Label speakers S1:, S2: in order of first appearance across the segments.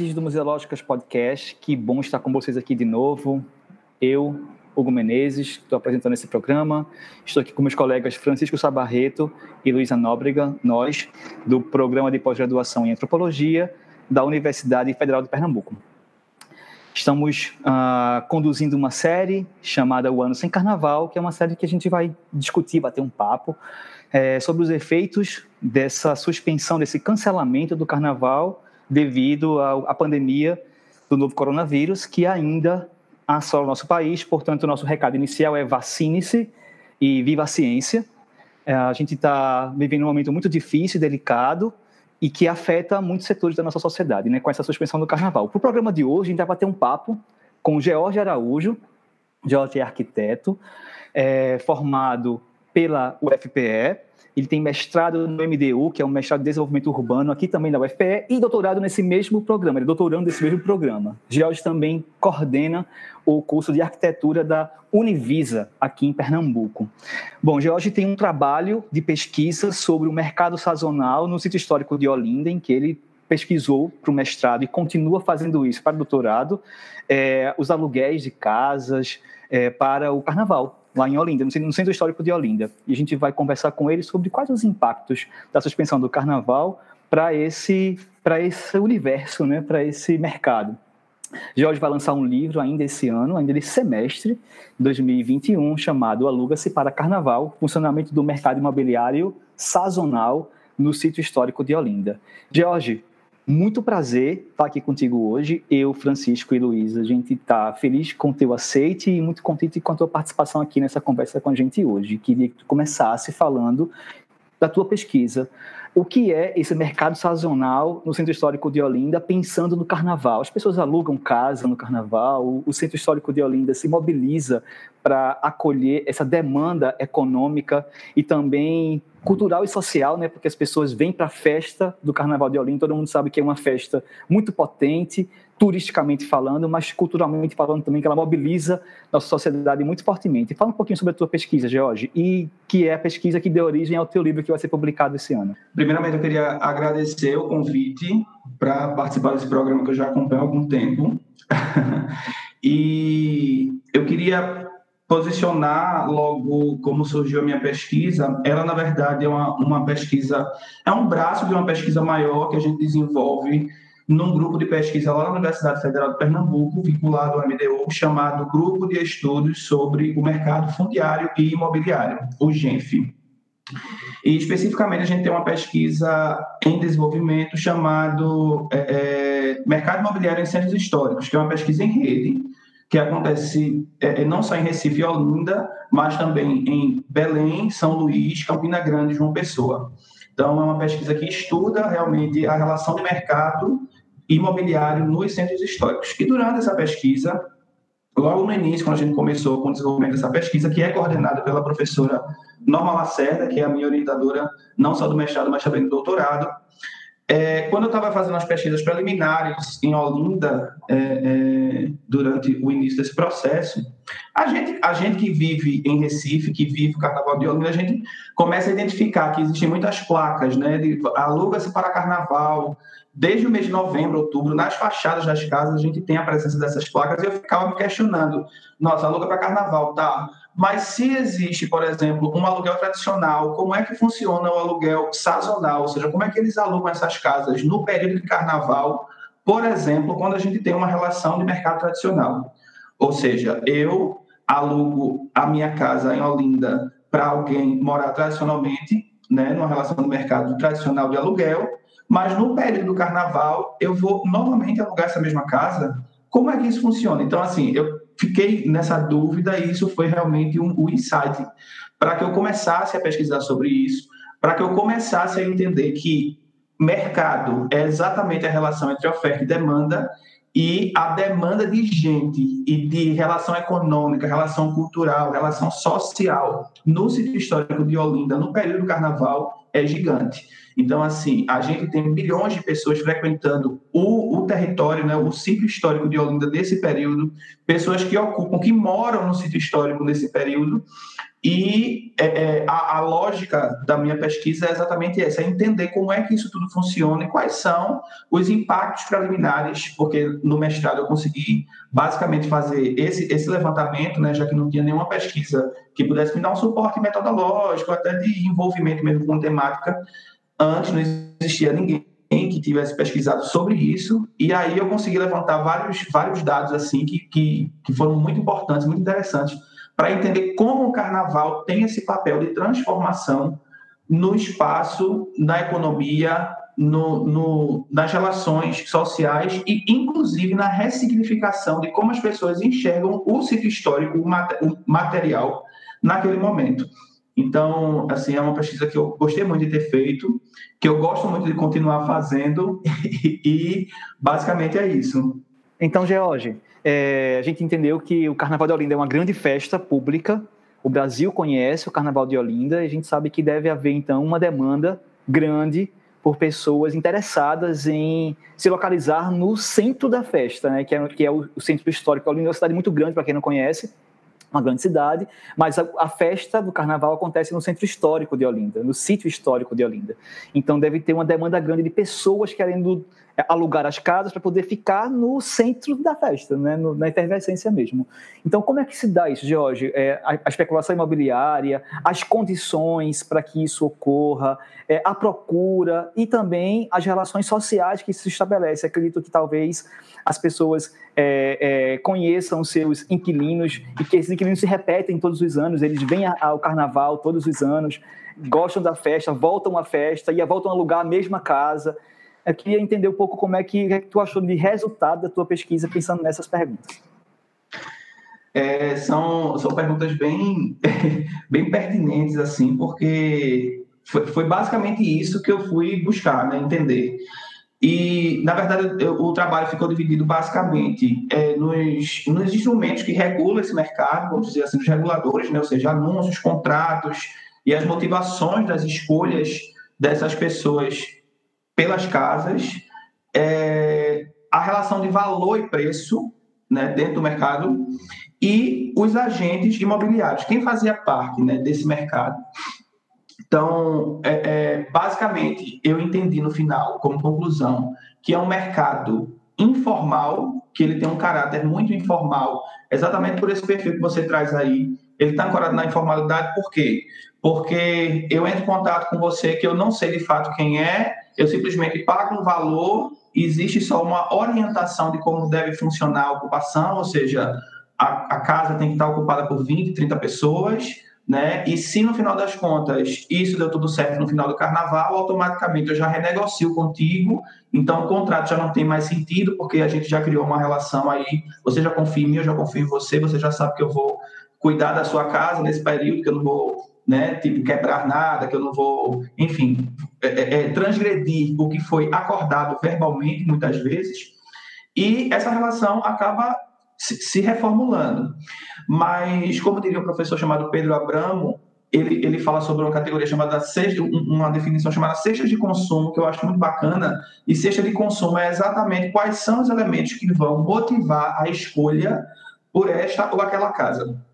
S1: Ouvintes do Museológicas Podcast, que bom estar com vocês aqui de novo. Eu, Hugo Menezes, estou apresentando esse programa. Estou aqui com meus colegas Francisco Sabarreto e Luísa Nóbrega, nós, do Programa de Pós-Graduação em Antropologia da Universidade Federal de Pernambuco. Estamos uh, conduzindo uma série chamada O Ano Sem Carnaval, que é uma série que a gente vai discutir, bater um papo é, sobre os efeitos dessa suspensão, desse cancelamento do carnaval devido à pandemia do novo coronavírus, que ainda assola o nosso país. Portanto, o nosso recado inicial é vacine-se e viva a ciência. É, a gente está vivendo um momento muito difícil delicado e que afeta muitos setores da nossa sociedade, né, com essa suspensão do carnaval. Para o programa de hoje, a gente vai bater um papo com o George Araújo. George é arquiteto, é, formado pela UFPE, ele tem mestrado no MDU, que é um mestrado de desenvolvimento urbano, aqui também da UFPE, e doutorado nesse mesmo programa, ele é doutorando nesse mesmo programa. George também coordena o curso de arquitetura da Univisa, aqui em Pernambuco. Bom, George tem um trabalho de pesquisa sobre o mercado sazonal no sítio histórico de Olinda, em que ele pesquisou para o mestrado e continua fazendo isso para o doutorado, é, os aluguéis de casas é, para o carnaval lá em Olinda, no Centro Histórico de Olinda. E a gente vai conversar com ele sobre quais os impactos da suspensão do carnaval para esse, esse universo, né, para esse mercado. Jorge vai lançar um livro ainda esse ano, ainda esse semestre, 2021, chamado Aluga-se para Carnaval, funcionamento do mercado imobiliário sazonal no sítio histórico de Olinda. Jorge, muito prazer estar aqui contigo hoje. Eu, Francisco e Luísa, a gente está feliz com o teu aceite e muito contente com a tua participação aqui nessa conversa com a gente hoje. Queria que tu começasse falando da tua pesquisa. O que é esse mercado sazonal no Centro Histórico de Olinda, pensando no carnaval? As pessoas alugam casa no carnaval, o Centro Histórico de Olinda se mobiliza para acolher essa demanda econômica e também cultural e social, né? Porque as pessoas vêm para a festa do Carnaval de Olinda, todo mundo sabe que é uma festa muito potente, turisticamente falando, mas culturalmente falando também, que ela mobiliza nossa sociedade muito fortemente. Fala um pouquinho sobre a tua pesquisa, George, e que é a pesquisa que deu origem ao teu livro que vai ser publicado esse ano.
S2: Primeiramente, eu queria agradecer o convite para participar desse programa que eu já acompanho há algum tempo. e eu queria posicionar logo como surgiu a minha pesquisa, ela na verdade é uma, uma pesquisa, é um braço de uma pesquisa maior que a gente desenvolve num grupo de pesquisa lá na Universidade Federal de Pernambuco, vinculado ao MDU, chamado Grupo de Estudos sobre o Mercado Fundiário e Imobiliário, o GENF. E especificamente a gente tem uma pesquisa em desenvolvimento chamado é, Mercado Imobiliário em Centros Históricos, que é uma pesquisa em rede, que acontece é, é, não só em Recife e Olinda, mas também em Belém, São Luís, Campina Grande e João Pessoa. Então, é uma pesquisa que estuda realmente a relação de mercado imobiliário nos centros históricos. E durante essa pesquisa, logo no início, quando a gente começou com o desenvolvimento dessa pesquisa, que é coordenada pela professora Norma Lacerda, que é a minha orientadora não só do mestrado, mas também do doutorado, é, quando eu estava fazendo as pesquisas preliminares em Olinda, é, é, durante o início desse processo, a gente, a gente que vive em Recife, que vive o Carnaval de Olinda, a gente começa a identificar que existem muitas placas, né? Aluga-se para Carnaval. Desde o mês de novembro, outubro, nas fachadas das casas, a gente tem a presença dessas placas e eu ficava me questionando: nossa, aluga para Carnaval, tá? Mas se existe, por exemplo, um aluguel tradicional, como é que funciona o aluguel sazonal? Ou seja, como é que eles alugam essas casas no período de carnaval, por exemplo, quando a gente tem uma relação de mercado tradicional? Ou seja, eu alugo a minha casa em Olinda para alguém morar tradicionalmente, né, numa relação do mercado tradicional de aluguel, mas no período do carnaval eu vou novamente alugar essa mesma casa. Como é que isso funciona? Então, assim, eu fiquei nessa dúvida e isso foi realmente um, um insight para que eu começasse a pesquisar sobre isso, para que eu começasse a entender que mercado é exatamente a relação entre oferta e demanda e a demanda de gente e de relação econômica, relação cultural, relação social no sítio histórico de Olinda, no período do carnaval, é gigante. Então, assim, a gente tem milhões de pessoas frequentando o, o território, né, o sítio histórico de Olinda nesse período, pessoas que ocupam, que moram no sítio histórico nesse período, e é, é, a, a, lógica da minha pesquisa é exatamente essa: é entender como é que isso tudo funciona e quais são os impactos preliminares, porque no mestrado eu consegui basicamente fazer esse, esse levantamento, né, já que não tinha nenhuma pesquisa que pudesse me dar um suporte metodológico, até de envolvimento mesmo com temática. Antes não existia ninguém que tivesse pesquisado sobre isso, e aí eu consegui levantar vários, vários dados assim que, que, que foram muito importantes, muito interessantes para entender como o carnaval tem esse papel de transformação no espaço, na economia, no, no, nas relações sociais e, inclusive, na ressignificação de como as pessoas enxergam o sítio histórico, o, material, naquele momento. Então, assim, é uma pesquisa que eu gostei muito de ter feito, que eu gosto muito de continuar fazendo, e, basicamente é isso.
S1: Então, George, é, a gente entendeu que o Carnaval de Olinda é uma grande festa pública. O Brasil conhece o Carnaval de Olinda e a gente sabe que deve haver, então, uma demanda grande por pessoas interessadas em se localizar no centro da festa, né, que, é, que é o, o centro histórico. Olinda é uma cidade muito grande, para quem não conhece, uma grande cidade, mas a, a, festa do carnaval acontece no centro histórico de Olinda, no sítio histórico de Olinda. Então deve ter uma demanda grande de pessoas querendo alugar as casas para poder ficar no centro da festa, né? No, na efervescência mesmo. Então, como é que se dá isso, Jorge? É, a, a, especulação imobiliária, as condições para que isso ocorra, é, a procura e também as relações sociais que se estabelece. Acredito que talvez as pessoas é, é, conheçam seus inquilinos e que esses inquilinos se repetem todos os anos, eles vêm ao carnaval todos os anos, gostam da festa, voltam à festa e voltam a alugar a mesma casa. Eu queria entender um pouco como é que, é que tu achou de resultado da tua pesquisa pensando nessas perguntas.
S2: É, são, são perguntas bem, bem pertinentes, assim, porque foi, foi basicamente isso que eu fui buscar, né, entender. E, na verdade, eu, o trabalho ficou dividido basicamente é, nos, nos instrumentos que regulam esse mercado, vamos dizer assim, os reguladores, né, ou seja, anúncios, contratos e as motivações das escolhas dessas pessoas pelas casas, é, a relação de valor e preço né, dentro do mercado e os agentes imobiliários, quem fazia parte né, desse mercado. Então, é, é, basicamente, eu entendi no final, como conclusão, que é um mercado informal, que ele tem um caráter muito informal, exatamente por esse perfil que você traz aí. Ele está ancorado na informalidade, por quê? Porque eu entro em contato com você que eu não sei de fato quem é, eu simplesmente pago um valor, existe só uma orientação de como deve funcionar a ocupação, ou seja, a, a casa tem que estar ocupada por 20, 30 pessoas, né? E se no final das contas isso deu tudo certo no final do carnaval, automaticamente eu já renegocio contigo, então o contrato já não tem mais sentido, porque a gente já criou uma relação aí, você já confia em mim, eu já confio em você, você já sabe que eu vou cuidar da sua casa nesse período, que eu não vou né, tipo, quebrar nada, que eu não vou, enfim, é, é, é, transgredir o que foi acordado verbalmente, muitas vezes, e essa relação acaba se, reformulando. Mas, como diria um professor chamado Pedro Abramo, ele, ele fala sobre uma categoria chamada uma definição chamada cesta de consumo, que eu acho muito bacana. E cesta de consumo é exatamente quais são os elementos que vão motivar a escolha por esta ou aquela casa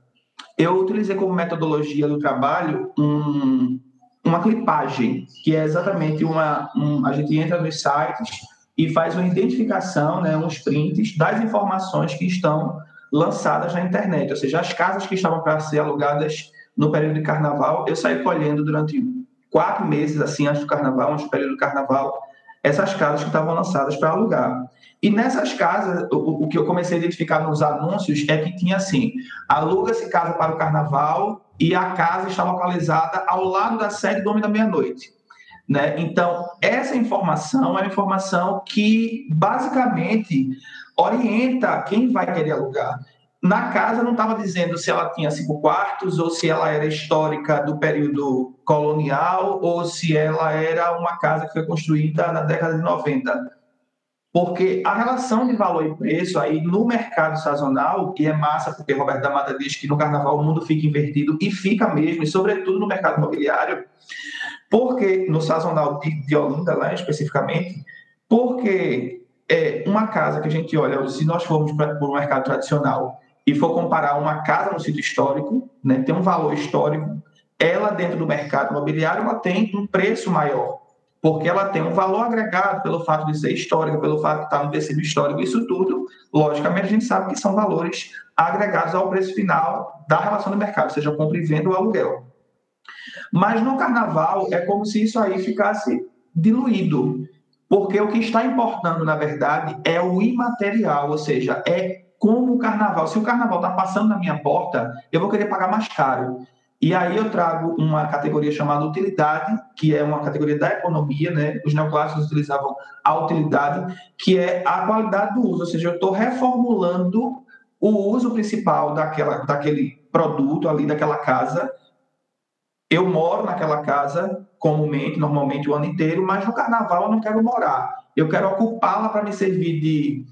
S2: eu utilizei como metodologia do trabalho um, uma clipagem, que é exatamente uma. Um, a gente entra nos sites e faz uma identificação, né, uns prints das informações que estão lançadas na internet, ou seja, as casas que estavam para ser alugadas no período de carnaval, eu saí colhendo durante quatro meses, assim, antes do carnaval, antes do período do carnaval, essas casas que estavam lançadas para alugar. E nessas casas, o, o, que eu comecei a identificar nos anúncios é que tinha assim: aluga-se casa para o carnaval e a casa está localizada ao lado da sede do Homem da Meia-Noite. Né? Então, essa informação é uma informação que basicamente orienta quem vai querer alugar. Na casa não estava dizendo se ela tinha cinco quartos ou se ela era histórica do período colonial ou se ela era uma casa que foi construída na década de 90. Porque a relação de valor e preço aí no mercado sazonal, e é massa porque Roberto da Mata diz que no carnaval o mundo fica invertido e fica mesmo, e sobretudo no mercado imobiliário, porque no sazonal de, Olinda lá especificamente, porque é uma casa que a gente olha, se nós formos para o mercado tradicional e for comparar uma casa no sítio histórico, né, tem um valor histórico, ela dentro do mercado imobiliário ela tem um preço maior, porque ela tem um valor agregado pelo fato de ser histórica, pelo fato de estar no tecido histórico, isso tudo, logicamente a gente sabe que são valores agregados ao preço final da relação do mercado, seja compra e venda ou aluguel. Mas no carnaval é como se isso aí ficasse diluído, porque o que está importando, na verdade, é o imaterial, ou seja, é como o carnaval. Se o carnaval está passando na minha porta, eu vou querer pagar mais caro. E aí eu trago uma categoria chamada utilidade, que é uma categoria da economia, né? Os neoclássicos utilizavam a utilidade, que é a qualidade do uso, ou seja, eu estou reformulando o uso principal daquela, daquele produto ali, daquela casa. Eu moro naquela casa comumente, normalmente o ano inteiro, mas no carnaval eu não quero morar. Eu quero ocupá-la para me servir de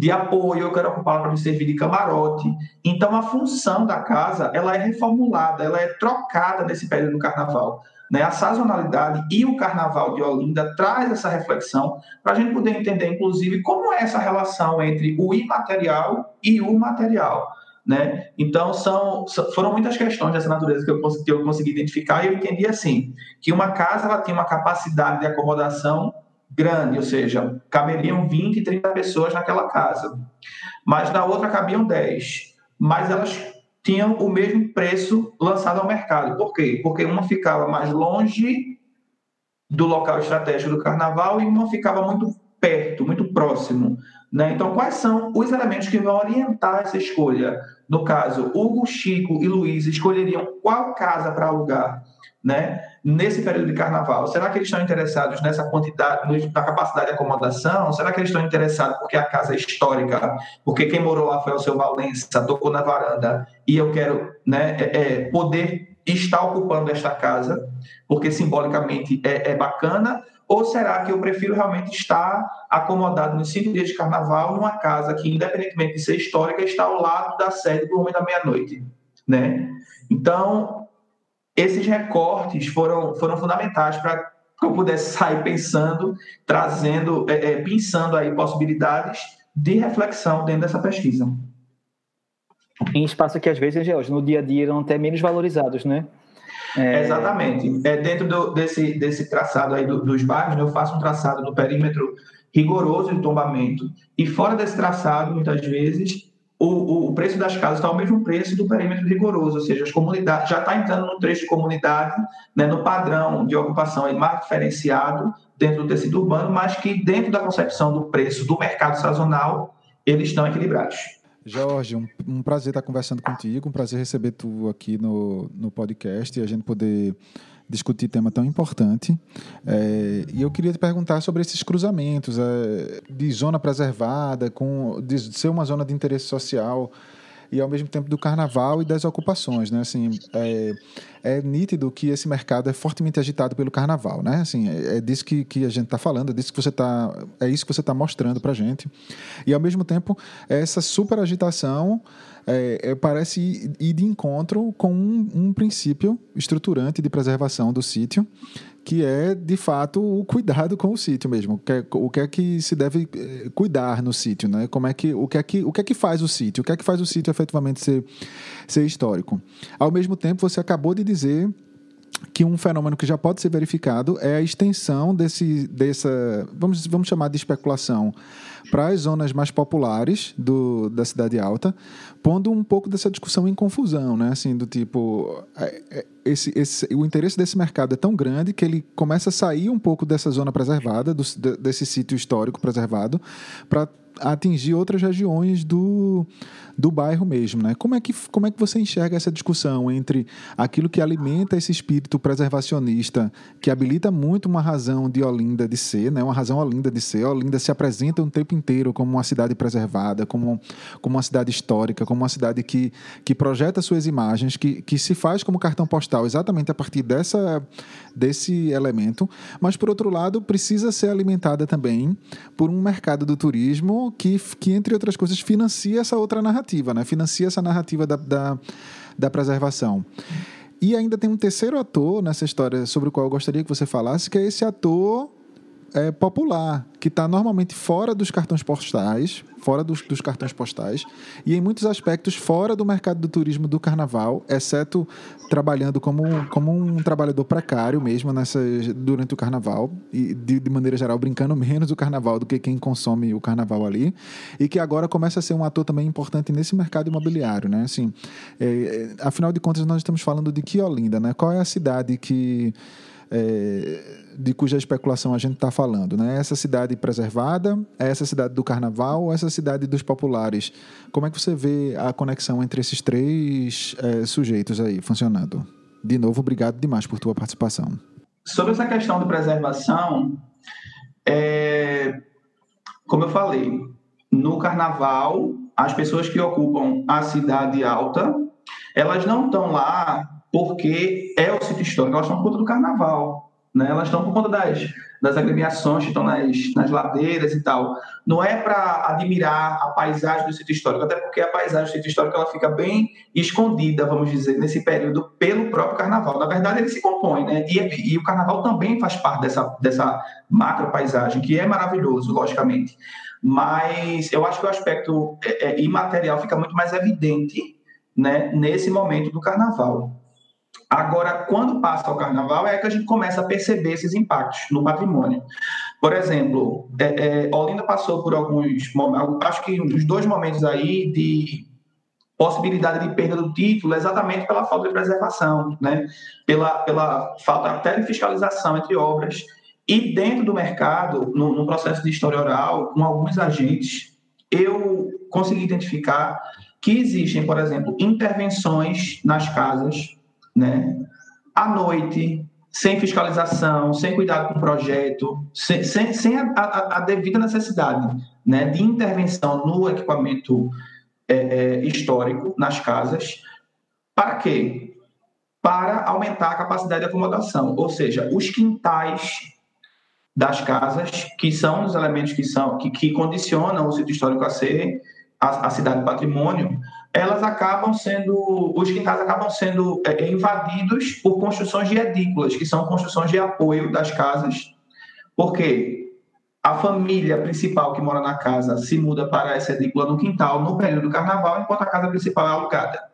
S2: de apoio, eu quero ocupá-la para me servir de camarote. Então, a função da casa ela é reformulada, ela é trocada nesse período do carnaval. Né? A sazonalidade e o carnaval de Olinda traz essa reflexão para a gente poder entender, inclusive, como é essa relação entre o imaterial e o material. Né? Então, são, foram muitas questões dessa natureza que eu, que eu consegui identificar e eu entendi assim, que uma casa ela tem uma capacidade de acomodação grande, ou seja, caberiam 20, 30 pessoas naquela casa. Mas na outra cabiam 10. Mas elas tinham o mesmo preço lançado ao mercado. Por quê? Porque uma ficava mais longe do local estratégico do carnaval e uma ficava muito perto, muito próximo. Né? Então, quais são os elementos que vão orientar essa escolha? No caso, Hugo, Chico e Luiz escolheriam qual casa para alugar? né, nesse período de carnaval? Será que eles estão interessados nessa quantidade, na capacidade de acomodação? Será que eles estão interessados porque a casa é histórica, porque quem morou lá foi o seu Valença, tocou na varanda e eu quero né, é, é, poder estar ocupando esta casa, porque simbolicamente é, é bacana? Ou será que eu prefiro realmente estar acomodado nos cinco dias de carnaval numa casa que, independentemente de ser histórica, está ao lado da sede do Homem da Meia-Noite? Né? Então, esses recortes foram, foram fundamentais para que eu pudesse sair pensando, trazendo, é, é, pensando aí possibilidades de reflexão dentro dessa pesquisa.
S1: Em espaço que às vezes, hoje, no dia a dia, eram até menos valorizados, né?
S2: É... Exatamente. É, dentro do, desse, desse traçado aí do, dos bairros, né, eu faço um traçado no perímetro rigoroso de tombamento. E fora desse traçado, muitas vezes, o, o preço das casas está ao mesmo preço do perímetro rigoroso, ou seja, as comunidades já está entrando no trecho de comunidade, né, no padrão de ocupação aí mais diferenciado dentro do tecido urbano, mas que dentro da concepção do preço do mercado sazonal eles estão equilibrados.
S3: Jorge, um, um prazer estar conversando contigo, um prazer receber tu aqui no, no podcast e a gente poder discutir tema tão importante. É, e eu queria te perguntar sobre esses cruzamentos é, de zona preservada, com, de ser uma zona de interesse social e ao mesmo tempo do carnaval e das ocupações, né? Assim, é, é nítido que esse mercado é fortemente agitado pelo carnaval, né? Assim, é, é disso que, que a gente está falando, é disso que você tá, é isso que você está mostrando para gente. E ao mesmo tempo essa super agitação é, é, parece ir de encontro com um, um, princípio estruturante de preservação do sítio, que é, de fato, o cuidado com o sítio mesmo. O que é, o que, é que se deve eh, cuidar no sítio, né? Como é que, o, que é que, o que é que faz o sítio? O que é que faz o sítio efetivamente ser, ser histórico? Ao mesmo tempo, você acabou de dizer que um fenômeno que já pode ser verificado é a extensão desse, dessa, vamos, vamos chamar de especulação para as zonas mais populares do, da cidade alta, pondo um pouco dessa discussão em confusão, né? Assim, do tipo, é, é, esse, esse, o interesse desse mercado é tão grande que ele começa a sair um pouco dessa zona preservada, do, desse sítio histórico preservado, para atingir outras regiões do, do bairro mesmo, né? Como é, que, como é que você enxerga essa discussão entre aquilo que alimenta esse espírito preservacionista, que habilita muito uma razão de Olinda de ser, né? Uma razão Olinda de ser. Olinda se apresenta um tempo inteiro como uma cidade preservada, como, como uma cidade histórica, como uma cidade que, que projeta suas imagens, que, que se faz como cartão postal exatamente a partir dessa, desse elemento, mas por outro lado precisa ser alimentada também por um mercado do turismo que, que entre outras coisas, financia essa outra narrativa, né? financia essa narrativa da, da, da preservação. E ainda tem um terceiro ator nessa história sobre o qual eu gostaria que você falasse, que é esse ator é, popular, que está normalmente fora dos cartões postais, fora dos, dos, cartões postais, e em muitos aspectos fora do mercado do turismo do carnaval, exceto trabalhando como, como um trabalhador precário mesmo nessa, durante o carnaval, e de, de maneira geral brincando menos o carnaval do que quem consome o carnaval ali, e que agora começa a ser um ator também importante nesse mercado imobiliário. Né? Assim, é, é, afinal de contas, nós estamos falando de que Olinda, né? qual é a cidade que é, de cuja especulação a gente está falando. Né? Essa cidade preservada, essa cidade do carnaval, essa cidade dos populares. Como é que você vê a conexão entre esses três é, sujeitos aí funcionando? De novo, obrigado demais por tua participação.
S2: Sobre essa questão de preservação, é, como eu falei, no carnaval, as pessoas que ocupam a cidade alta, elas não estão lá porque é o sítio histórico, elas estão por conta do carnaval, né? elas estão por conta das, das agremiações que estão nas, nas ladeiras e tal. Não é para admirar a paisagem do sítio histórico, até porque a paisagem do sítio histórico ela fica bem escondida, vamos dizer, nesse período pelo próprio carnaval. Na verdade, ele se compõe, né? E, e o carnaval também faz parte dessa, dessa macro paisagem, que é maravilhoso, logicamente. Mas eu acho que o aspecto é, é, imaterial fica muito mais evidente né, nesse momento do carnaval. Agora, quando passa o carnaval, é que a gente começa a perceber esses impactos no patrimônio. Por exemplo, é, é, Olinda passou por alguns acho que os dois momentos aí de possibilidade de perda do título exatamente pela falta de preservação, né? pela, pela falta até de fiscalização entre obras. E dentro do mercado, no, no processo de história oral, com alguns agentes, eu consegui identificar que existem, por exemplo, intervenções nas casas né? À noite, sem fiscalização, sem cuidado com o projeto, sem, sem, sem a, a, a, devida necessidade né, de intervenção no equipamento é, é, histórico nas casas. Para quê? Para aumentar a capacidade de acomodação, ou seja, os quintais das casas, que são os elementos que são que, que condicionam o sítio histórico a ser a, a cidade patrimônio, elas acabam sendo, os quintais acabam sendo é, é, invadidos por construções de edículas, que são construções de apoio das casas, porque a família principal que mora na casa se muda para essa edícula no quintal no período do carnaval, enquanto a casa principal é alugada.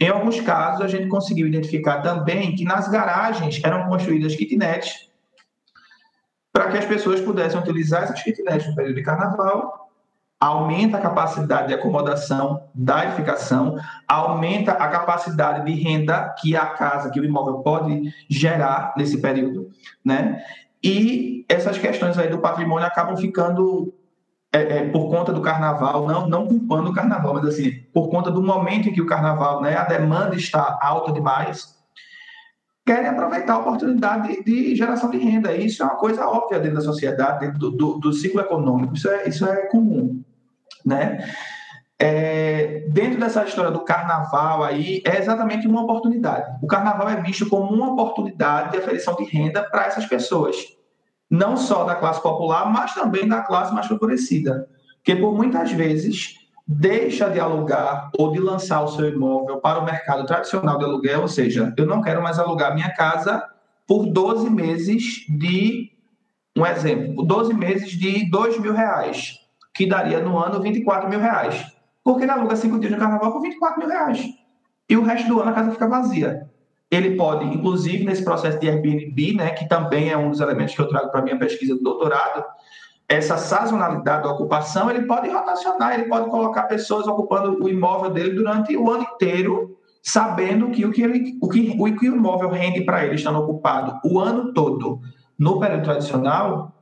S2: Em alguns casos, a gente conseguiu identificar também que nas garagens eram construídas kitnets para que as pessoas pudessem utilizar essas kitnets no período de carnaval aumenta a capacidade de acomodação da edificação, aumenta a capacidade de renda que a casa, que o imóvel pode gerar nesse período, né? E essas questões aí do patrimônio acabam ficando é, é, por conta do carnaval, não, não culpando o carnaval, mas assim, por conta do momento em que o carnaval, né, a demanda está alta demais, querem aproveitar a oportunidade de, de geração de renda. Isso é uma coisa óbvia dentro da sociedade, dentro do, do, do ciclo econômico, isso é, isso é comum né? É, dentro dessa história do carnaval aí, é exatamente uma oportunidade. O carnaval é visto como uma oportunidade de aferição de renda para essas pessoas. Não só da classe popular, mas também da classe mais favorecida. Que por muitas vezes deixa de alugar ou de lançar o seu imóvel para o mercado tradicional de aluguel, ou seja, eu não quero mais alugar minha casa por 12 meses de, um exemplo, 12 meses de 2 mil reais que daria no ano 24 mil reais. Porque ele aluga cinco dias no carnaval por 24 mil reais. E o resto do ano a casa fica vazia. Ele pode, inclusive, nesse processo de Airbnb, né, que também é um dos elementos que eu trago para a minha pesquisa do doutorado, essa sazonalidade da ocupação, ele pode rotacionar, ele pode colocar pessoas ocupando o imóvel dele durante o ano inteiro, sabendo que o que, ele, o, que, o que o imóvel rende para ele estando ocupado o ano todo no período tradicional,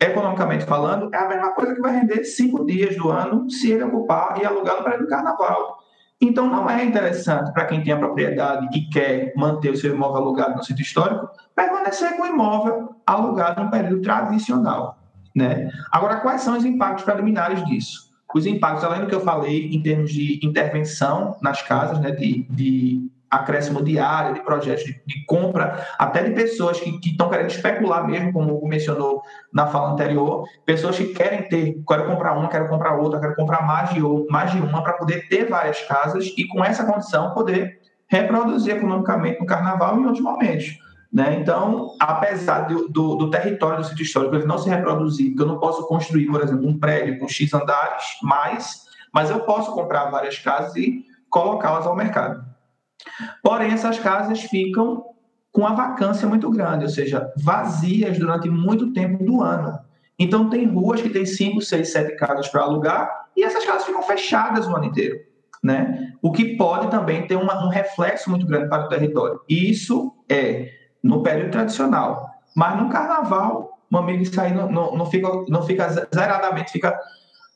S2: economicamente falando, é a mesma coisa que vai render cinco dias do ano se ele ocupar e alugar no período do carnaval. Então, não é interessante para quem tem a propriedade e quer manter o seu imóvel alugado no sítio histórico, permanecer com o imóvel alugado no período tradicional. Né? Agora, quais são os impactos preliminares disso? Os impactos, além do que eu falei, em termos de intervenção nas casas, né, de, de acréscimo de área, de projetos de, de compra, até de pessoas que estão querendo especular mesmo, como o mencionou na fala anterior, pessoas que querem ter, quero comprar uma, quero comprar outra, quero comprar mais de, mais de uma para poder ter várias casas e com essa condição poder reproduzir economicamente no carnaval e em outros momentos. Né? Então, apesar do, do, do, território do sítio histórico ele não se reproduzir, porque eu não posso construir, por exemplo, um prédio com X andares mais, mas eu posso comprar várias casas e colocá-las ao mercado. Porém, essas casas ficam com uma vacância muito grande, ou seja, vazias durante muito tempo do ano. Então, tem ruas que tem 5, 6, 7 casas para alugar e essas casas ficam fechadas o ano inteiro. Né? O que pode também ter uma, um reflexo muito grande para o território. Isso é no período tradicional. Mas no carnaval, amigo, isso aí não, não, não, fica, não fica zeradamente, fica.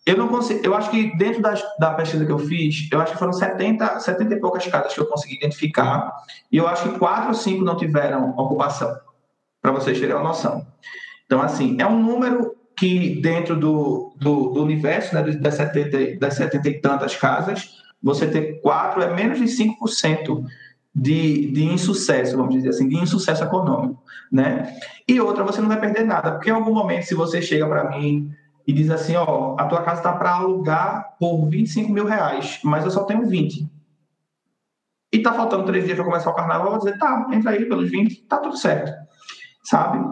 S2: Eu não consigo. Eu acho que dentro das, da pesquisa que eu fiz, eu acho que foram 70, 70 e poucas casas que eu consegui identificar. E eu acho que quatro ou cinco não tiveram ocupação, para vocês terem uma noção. Então, assim, é um número que dentro do, do, do universo né, das, 70, das 70 e tantas casas, você ter quatro é menos de 5% de, de insucesso, vamos dizer assim, de insucesso econômico, né? E outra, você não vai perder nada, porque em algum momento, se você chega para mim e diz assim, ó, a tua casa está para alugar por 25 mil reais, mas eu só tenho 20. E tá faltando três dias para começar o carnaval, eu vou dizer, tá, entra aí pelos 20, tá tudo certo, sabe?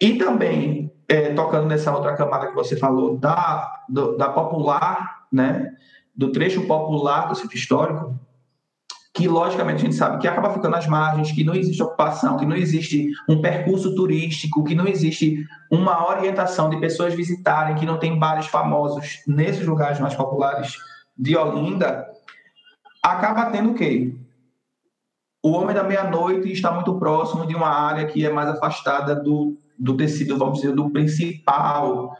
S2: E também, é, tocando nessa outra camada que você falou, da, do, da popular, né, do trecho popular do sítio histórico, que logicamente a gente sabe que acaba ficando às margens, que não existe ocupação, que não existe um percurso turístico, que não existe uma orientação de pessoas visitarem, que não tem bares famosos nesses lugares mais populares de Olinda, acaba tendo o quê? O homem da meia-noite está muito próximo de uma área que é mais afastada do, do tecido, vamos dizer, do principal,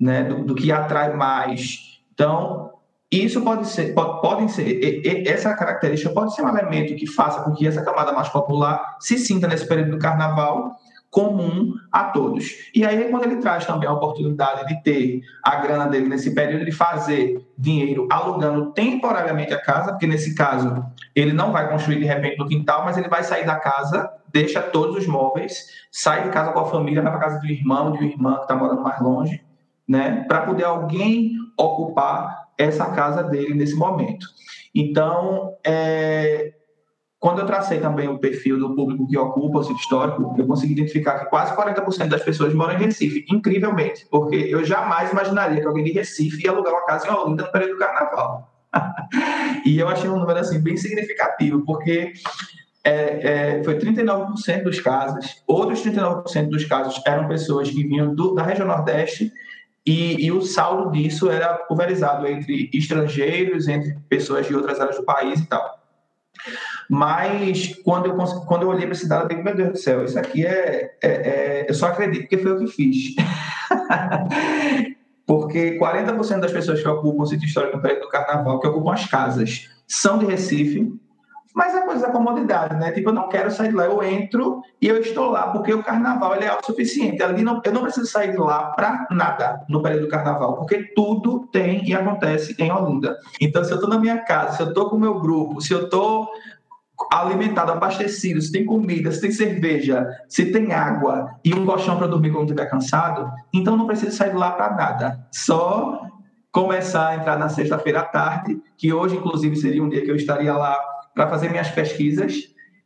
S2: né, do, do que atrai mais. Então, isso pode ser, pode, podem ser, essa característica pode ser um elemento que faça com que essa camada mais popular se sinta nesse período do carnaval comum a todos. E aí, quando ele traz também a oportunidade de ter a grana dele nesse período, de fazer dinheiro alugando temporariamente a casa, porque nesse caso ele não vai construir de repente no quintal, mas ele vai sair da casa, deixa todos os móveis, sai de casa com a família, vai para casa do irmão, de uma irmã que está morando mais longe, né, para poder alguém ocupar essa casa dele nesse momento. Então, é, quando eu tracei também o perfil do público que ocupa o sítio histórico, eu consegui identificar que quase 40% das pessoas moram em Recife, incrivelmente, porque eu jamais imaginaria que alguém de Recife ia alugar uma casa em Olinda no período do carnaval. e eu achei um número assim bem significativo, porque é, é, foi 39% dos casos, outros 39% dos casos eram pessoas que vinham do, da região Nordeste e, e, o saldo disso era pulverizado entre estrangeiros, entre pessoas de outras áreas do país e tal. Mas quando eu, quando eu olhei para esse dado, eu falei, meu Deus do céu, isso aqui é, é, é, Eu só acredito porque foi eu que fiz. porque 40% das pessoas que ocupam o sítio histórico do carnaval, que ocupam as casas, são de Recife, mas é coisa da comodidade, né? Tipo, eu não quero sair de lá, eu entro e eu estou lá, porque o carnaval ele é autossuficiente. Ali não, eu não preciso sair de lá para nada no período do carnaval, porque tudo tem e acontece em Olinda. Então, se eu estou na minha casa, se eu estou com o meu grupo, se eu estou alimentado, abastecido, se tem comida, se tem cerveja, se tem água e um colchão para dormir quando estiver cansado, então não preciso sair de lá para nada. Só começar a entrar na sexta-feira à tarde, que hoje, inclusive, seria um dia que eu estaria lá para fazer minhas pesquisas.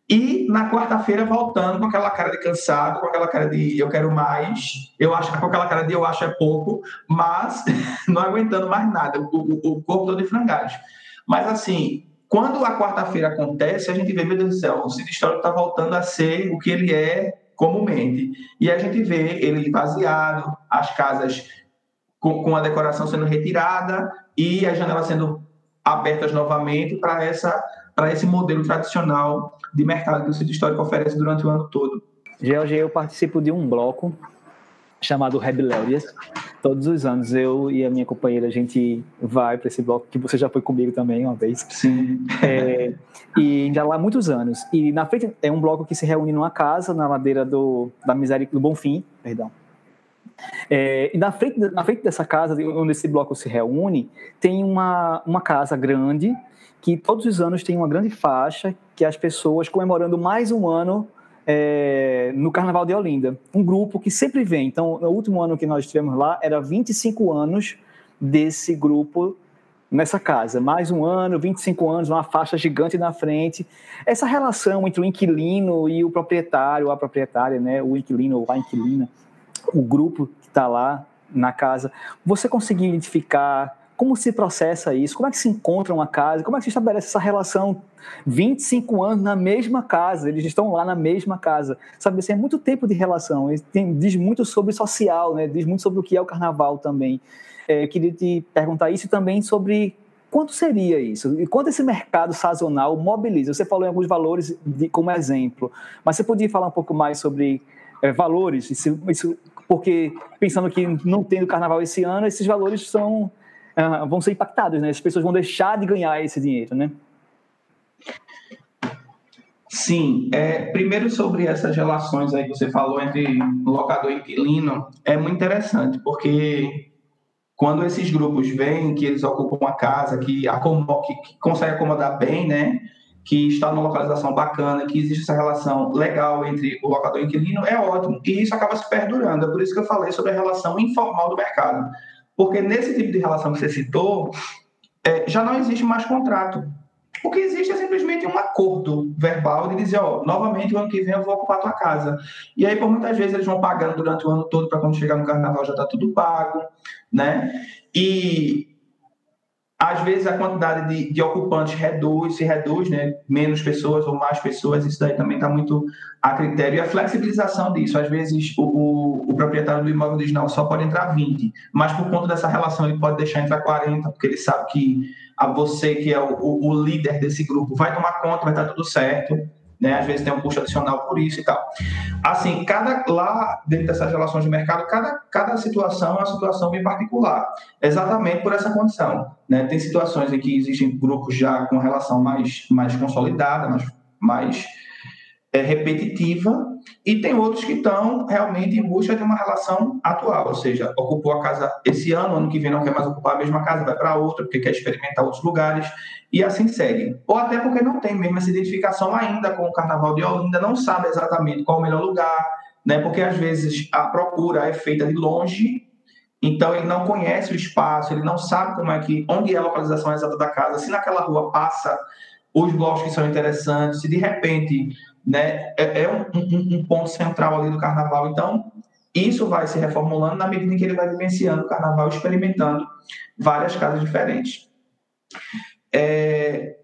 S2: E na quarta-feira voltando com aquela cara de cansado, com aquela cara de eu quero mais, eu acho com aquela cara de eu acho é pouco, mas não aguentando mais nada, o, o, o corpo todo de frangalhos. Mas assim, quando a quarta-feira acontece, a gente vê, meu Deus do céu, o sítio histórico está voltando a ser o que ele é comumente. E a gente vê ele vaziado, as casas com, com a decoração sendo retirada e as janelas sendo abertas novamente para essa para esse modelo tradicional de mercado que o sítio histórico oferece durante o ano todo.
S1: George, eu participo de um bloco chamado Rebellious. Todos os anos eu e a minha companheira a gente vai para esse bloco que você já foi comigo também uma vez.
S2: Sim.
S1: É, e já lá há muitos anos. E na frente é um bloco que se reúne numa casa na ladeira do da Misericórdia do Bonfim, perdão. É, e na frente, na frente dessa casa, onde esse bloco se reúne, tem uma, uma casa grande que todos os anos tem uma grande faixa que as pessoas comemorando mais um ano é, no Carnaval de Olinda. Um grupo que sempre vem. Então, no último ano que nós tivemos lá, era 25 anos desse grupo nessa casa. Mais um ano, 25 anos, uma faixa gigante na frente. Essa relação entre o inquilino e o proprietário, a proprietária, né? o inquilino ou a inquilina, o grupo que está lá na casa, você conseguiu identificar como se processa isso? Como é que se encontra uma casa? Como é que se estabelece essa relação? 25 anos na mesma casa, eles estão lá na mesma casa. Sabe, assim, é muito tempo de relação. Tem, diz muito sobre social, né? diz muito sobre o que é o carnaval também. É, eu queria te perguntar isso também sobre quanto seria isso? E quanto esse mercado sazonal mobiliza? Você falou em alguns valores de, como exemplo, mas você podia falar um pouco mais sobre é, valores? Isso, isso, porque pensando que não tendo carnaval esse ano, esses valores são uh, vão ser impactados, né? As pessoas vão deixar de ganhar esse dinheiro, né?
S2: Sim, é, primeiro sobre essas relações aí que você falou entre locador e inquilino, é muito interessante, porque quando esses grupos vêm, que eles ocupam uma casa, que, acomod que, que consegue acomodar bem, né, que está numa localização bacana, que existe essa relação legal entre o locador e o inquilino, é ótimo, e isso acaba se perdurando, é por isso que eu falei sobre a relação informal do mercado. Porque nesse tipo de relação que você citou, é, já não existe mais contrato. O que existe é simplesmente um acordo verbal de dizer, ó, novamente o ano que vem eu vou ocupar a tua casa. E aí, por muitas vezes, eles vão pagando durante o ano todo para quando chegar no carnaval já está tudo pago, né? E às vezes a quantidade de, de, ocupantes reduz, se reduz, né? menos pessoas ou mais pessoas, isso daí também está muito a critério. E a flexibilização disso, às vezes o, o, o, proprietário do imóvel original só pode entrar 20, mas por conta dessa relação ele pode deixar entrar 40, porque ele sabe que a você, que é o, o líder desse grupo, vai tomar conta, vai estar tudo certo né? Às vezes tem um custo adicional por isso e tal. Assim, cada lá dentro dessas relações de mercado, cada, cada situação é uma situação bem particular, exatamente por essa condição, né? Tem situações em que existem grupos já com relação mais mais consolidada, mais mais é, repetitiva, e tem outros que estão realmente em busca de uma relação atual, ou seja, ocupou a casa esse ano, ano que vem não quer mais ocupar a mesma casa, vai para outra, porque quer experimentar outros lugares, e assim segue. Ou até porque não tem mesmo essa identificação ainda com o Carnaval de Olinda, não sabe exatamente qual o melhor lugar, né? porque às vezes a procura é feita de longe, então ele não conhece o espaço, ele não sabe como é que, onde é a localização exata da casa, se naquela rua passa os blocos que são interessantes, se de repente né, é, é um, um, um, ponto central ali do carnaval. Então, isso vai se reformulando na medida em que ele vai vivenciando o carnaval, experimentando várias casas diferentes. É,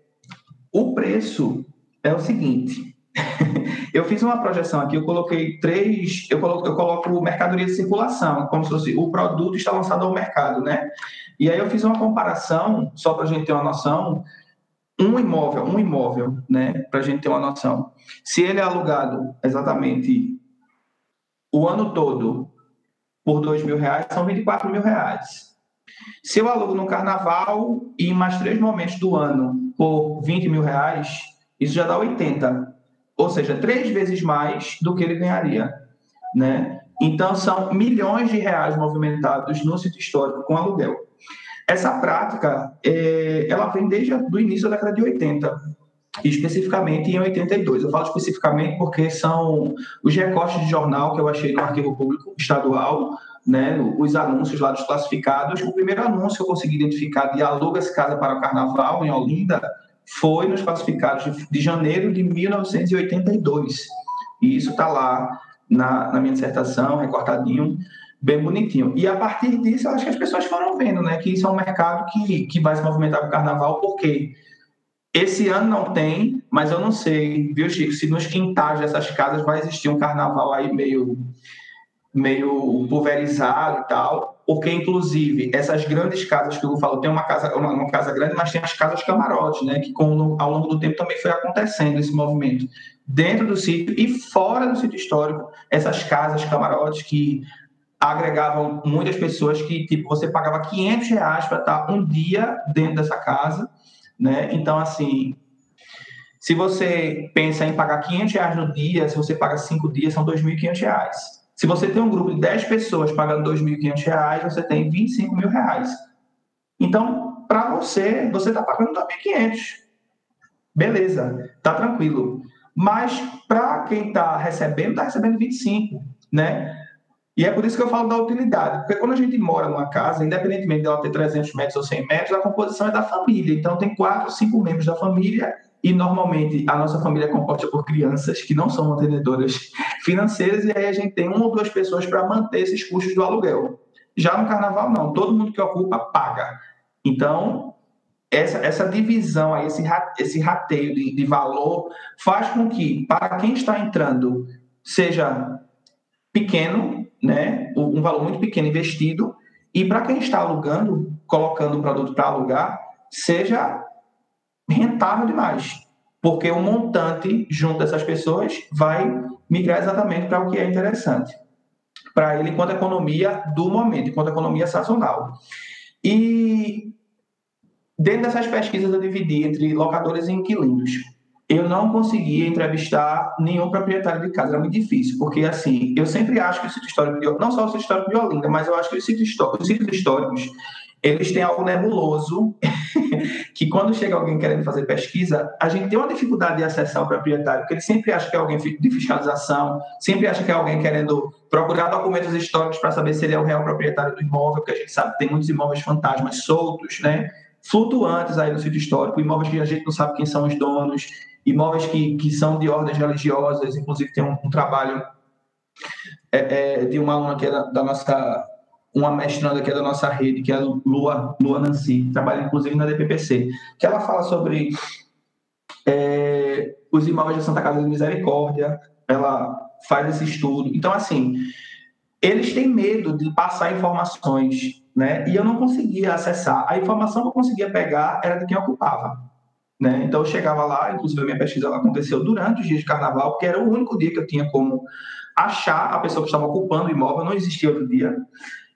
S2: o preço é o seguinte. eu fiz uma projeção aqui, eu coloquei três, eu coloco, eu coloco mercadoria de circulação, como se fosse o produto está lançado ao mercado, né? E aí eu fiz uma comparação, só para a gente ter uma noção, um imóvel, um imóvel, né, para a gente ter uma noção. Se ele é alugado exatamente o ano todo por dois mil reais, são 24 mil reais. Se eu alugo no carnaval e mais três momentos do ano por 20 mil reais, isso já dá 80. Ou seja, três vezes mais do que ele ganharia. Né? Então, são milhões de reais movimentados no sítio histórico com aluguel. Essa prática, é, ela vem desde o início da década de 80, especificamente em 82. Eu falo especificamente porque são os recortes de jornal que eu achei no arquivo público estadual, né, os anúncios lá dos classificados. O primeiro anúncio que eu consegui identificar de aluga-se casa para o carnaval em Olinda foi nos classificados de, janeiro de 1982. E isso está lá na, na minha dissertação, recortadinho bem bonitinho. E a partir disso, eu acho que as pessoas foram vendo, né, que isso é um mercado que, que vai se movimentar com o carnaval, porque Esse ano não tem, mas eu não sei, viu, Chico, se nos quintais dessas casas vai existir um carnaval aí meio, meio pulverizado e tal, porque, inclusive, essas grandes casas que eu falo, tem uma casa, uma, uma casa grande, mas tem as casas camarotes, né, que com, ao longo do tempo também foi acontecendo esse movimento. Dentro do sítio e fora do sítio histórico, essas casas camarotes que agregavam muitas pessoas que, tipo, você pagava 500 reais para estar um dia dentro dessa casa, né? Então, assim, se você pensa em pagar 500 reais no dia, se você paga cinco dias, são 2.500 reais. Se você tem um grupo de 10 pessoas pagando 2.500 reais, você tem 25 mil reais. Então, para você, você está pagando 2.500. Beleza, tá tranquilo. Mas para quem está recebendo, está recebendo 25, né? E é por isso que eu falo da utilidade, porque quando a gente mora numa casa, independentemente dela ter 300 metros ou 100 metros, a composição é da família. Então, tem quatro, cinco membros da família e normalmente a nossa família é composta por crianças que não são mantenedoras financeiras e aí a gente tem uma ou duas pessoas para manter esses custos do aluguel. Já no carnaval, não. Todo mundo que ocupa paga. Então, essa, essa divisão, aí, esse, esse rateio de, de valor faz com que, para quem está entrando, seja pequeno né, um valor muito pequeno investido, e para quem está alugando, colocando o produto para alugar, seja rentável demais, porque o montante junto dessas pessoas vai migrar exatamente para o que é interessante. Para ele enquanto economia do momento, enquanto economia sazonal. E dentro dessas pesquisas eu dividi entre locadores e inquilinos eu não conseguia entrevistar nenhum proprietário de casa, era muito difícil, porque assim, eu sempre acho que o sítio histórico, de, não só o sítio histórico de Olinda, mas eu acho que os sítios, os sítios históricos, eles têm algo nebuloso, que quando chega alguém querendo fazer pesquisa, a gente tem uma dificuldade de acessar o proprietário, porque ele sempre acha que é alguém de fiscalização, sempre acha que é alguém querendo procurar documentos históricos para saber se ele é o real proprietário do imóvel, porque a gente sabe que tem muitos imóveis fantasmas soltos, né? flutuantes aí no sítio histórico, imóveis que a gente não sabe quem são os donos, imóveis que, que são de ordens religiosas, inclusive tem um, um trabalho é, é, de uma aluna que é da, da, nossa, uma mestranda que é da nossa rede, que é a Lua, Lua Nancy, trabalha inclusive na DPPC, que ela fala sobre é, os imóveis da Santa Casa de Misericórdia, ela faz esse estudo. Então, assim, eles têm medo de passar informações, né? E eu não conseguia acessar. A informação que eu conseguia pegar era de quem ocupava. Né? Então eu chegava lá, inclusive a minha pesquisa aconteceu durante os dias de carnaval, porque era o único dia que eu tinha como achar a pessoa que estava ocupando o imóvel, não existia outro dia.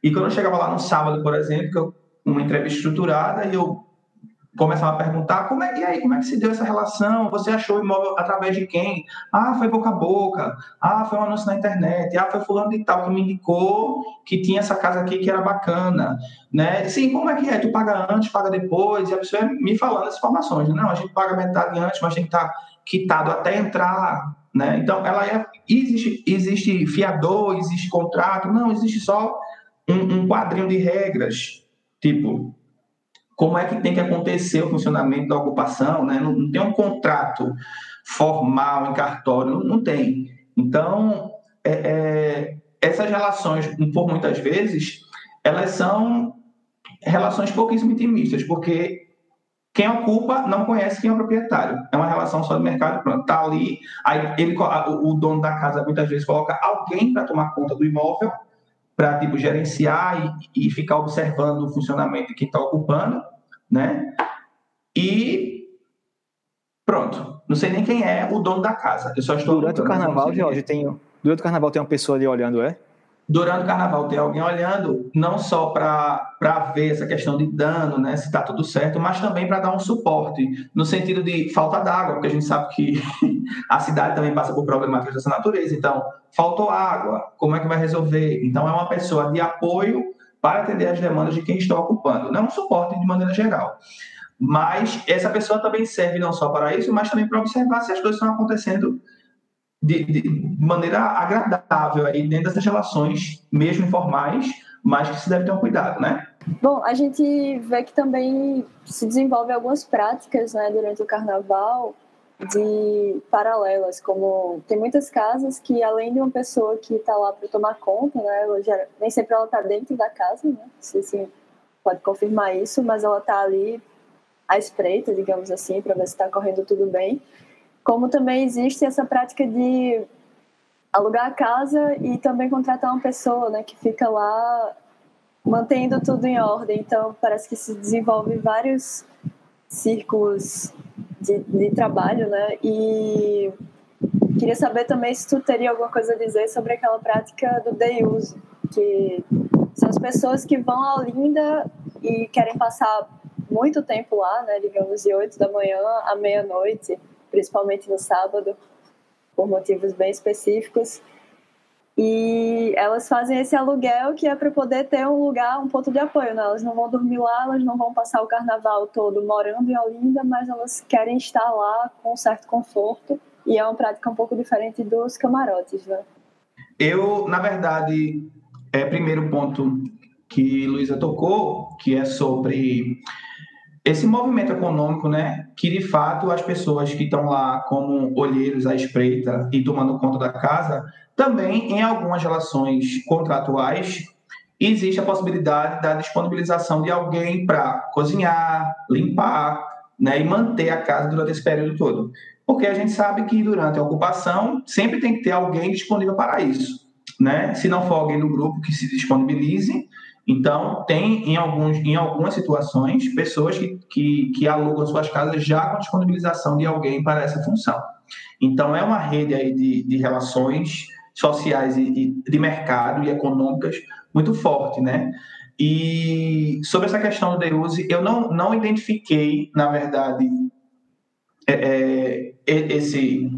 S2: E quando eu chegava lá no sábado, por exemplo, uma entrevista estruturada, e eu começava a perguntar como é que aí, como é que se deu essa relação? Você achou o imóvel através de quem? Ah, foi boca a boca. Ah, foi um anúncio na internet. Ah, foi fulano de tal que me indicou que tinha essa casa aqui que era bacana, né? Sim, como é que é? Tu paga antes, paga depois? E a pessoa me falando as informações. Não, a gente paga metade antes, mas tem que estar quitado até entrar, né? Então, ela é existe existe fiador, existe contrato? Não, existe só um, um quadrinho de regras, tipo como é que tem que acontecer o funcionamento da ocupação, né? não, não tem um contrato formal em cartório, não, não tem. Então, é, é, essas relações, por muitas vezes, elas são relações pouquíssimo intimistas, porque quem ocupa não conhece quem é o proprietário. É uma relação só de mercado, pronto. Está ali, aí ele, o dono da casa muitas vezes coloca alguém para tomar conta do imóvel, para tipo, gerenciar e, e, ficar observando o funcionamento de quem está ocupando, né? E pronto. Não sei nem quem é o dono da casa. Eu só estou
S1: durante o carnaval, Jorge, tem durante o carnaval tem uma pessoa ali olhando, é?
S2: Durante o carnaval tem alguém olhando, não só para ver essa questão de dano, né, se está tudo certo, mas também para dar um suporte, no sentido de falta d'água, porque a gente sabe que a cidade também passa por problemáticas dessa natureza. Então, faltou água, como é que vai resolver? Então, é uma pessoa de apoio para atender as demandas de quem está ocupando, não é um suporte de maneira geral. Mas essa pessoa também serve não só para isso, mas também para observar se as coisas estão acontecendo de, de maneira agradável aí dentro dessas relações, mesmo informais, mas que se deve ter um cuidado, né?
S4: Bom, a gente vê que também se desenvolve algumas práticas né, durante o carnaval de paralelas, como tem muitas casas que além de uma pessoa que está lá para tomar conta, né, ela já, nem sempre ela está dentro da casa, né, se, pode confirmar isso, mas ela está ali à espreita, digamos assim, para ver se está correndo tudo bem. Como também existe essa prática de alugar a casa e também contratar uma pessoa, né, que fica lá mantendo tudo em ordem. Então, parece que se desenvolve vários círculos de, de trabalho, né? E queria saber também se tu teria alguma coisa a dizer sobre aquela prática do day use, que são as pessoas que vão a Olinda e querem passar muito tempo lá, né? Digamos, de 8 da manhã à meia-noite, principalmente no sábado, por motivos bem específicos. E elas fazem esse aluguel que é para poder ter um lugar, um ponto de apoio. Né? Elas não vão dormir lá, elas não vão passar o carnaval todo morando em Olinda, mas elas querem estar lá com um certo conforto. E é uma prática um pouco diferente dos camarotes. Né?
S2: Eu, na verdade, é primeiro ponto que Luísa tocou, que é sobre esse movimento econômico, né, que de fato as pessoas que estão lá como olheiros à espreita e tomando conta da casa, também em algumas relações contratuais existe a possibilidade da disponibilização de alguém para cozinhar, limpar, né, e manter a casa durante esse período todo. Porque a gente sabe que durante a ocupação sempre tem que ter alguém disponível para isso, né? Se não for alguém do grupo que se disponibilize, então, tem em, alguns, em algumas situações pessoas que, que, que alugam suas casas já com disponibilização de alguém para essa função. Então, é uma rede aí de, de relações sociais e, e de mercado e econômicas muito forte, né? E sobre essa questão do Deuse, eu não, não identifiquei, na verdade, é, é, esse,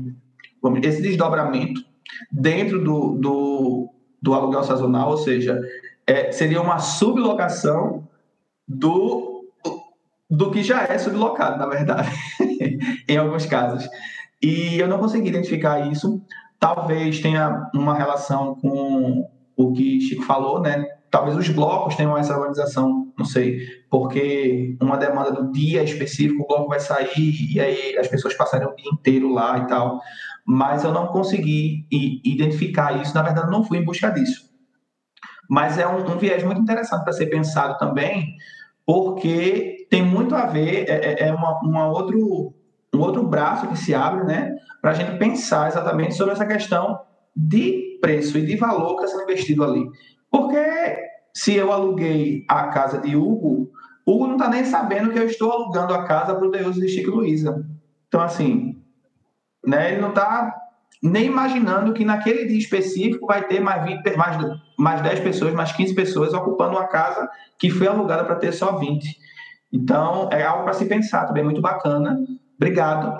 S2: esse desdobramento dentro do, do, do aluguel sazonal, ou seja, é, seria uma sublocação do, do que já é sublocado, na verdade, em alguns casos. E eu não consegui identificar isso. Talvez tenha uma relação com o que Chico falou, né? Talvez os blocos tenham essa organização, não sei, porque uma demanda do dia específico, o bloco vai sair e aí as pessoas passarem o dia inteiro lá e tal. Mas eu não consegui identificar isso, na verdade, não fui em busca disso. Mas é um, um viés muito interessante para ser pensado também, porque tem muito a ver, é, é, é uma, uma outro, um outro braço que se abre, né, para a gente pensar exatamente sobre essa questão de preço e de valor que está sendo investido ali. Porque se eu aluguei a casa de Hugo, Hugo não está nem sabendo que eu estou alugando a casa para o Deus de Chico Luiza. Então, assim, né, ele não está nem imaginando que naquele dia específico vai ter mais, 20, mais, mais 10 pessoas, mais 15 pessoas ocupando uma casa que foi alugada para ter só 20. Então, é algo para se pensar também, muito bacana. Obrigado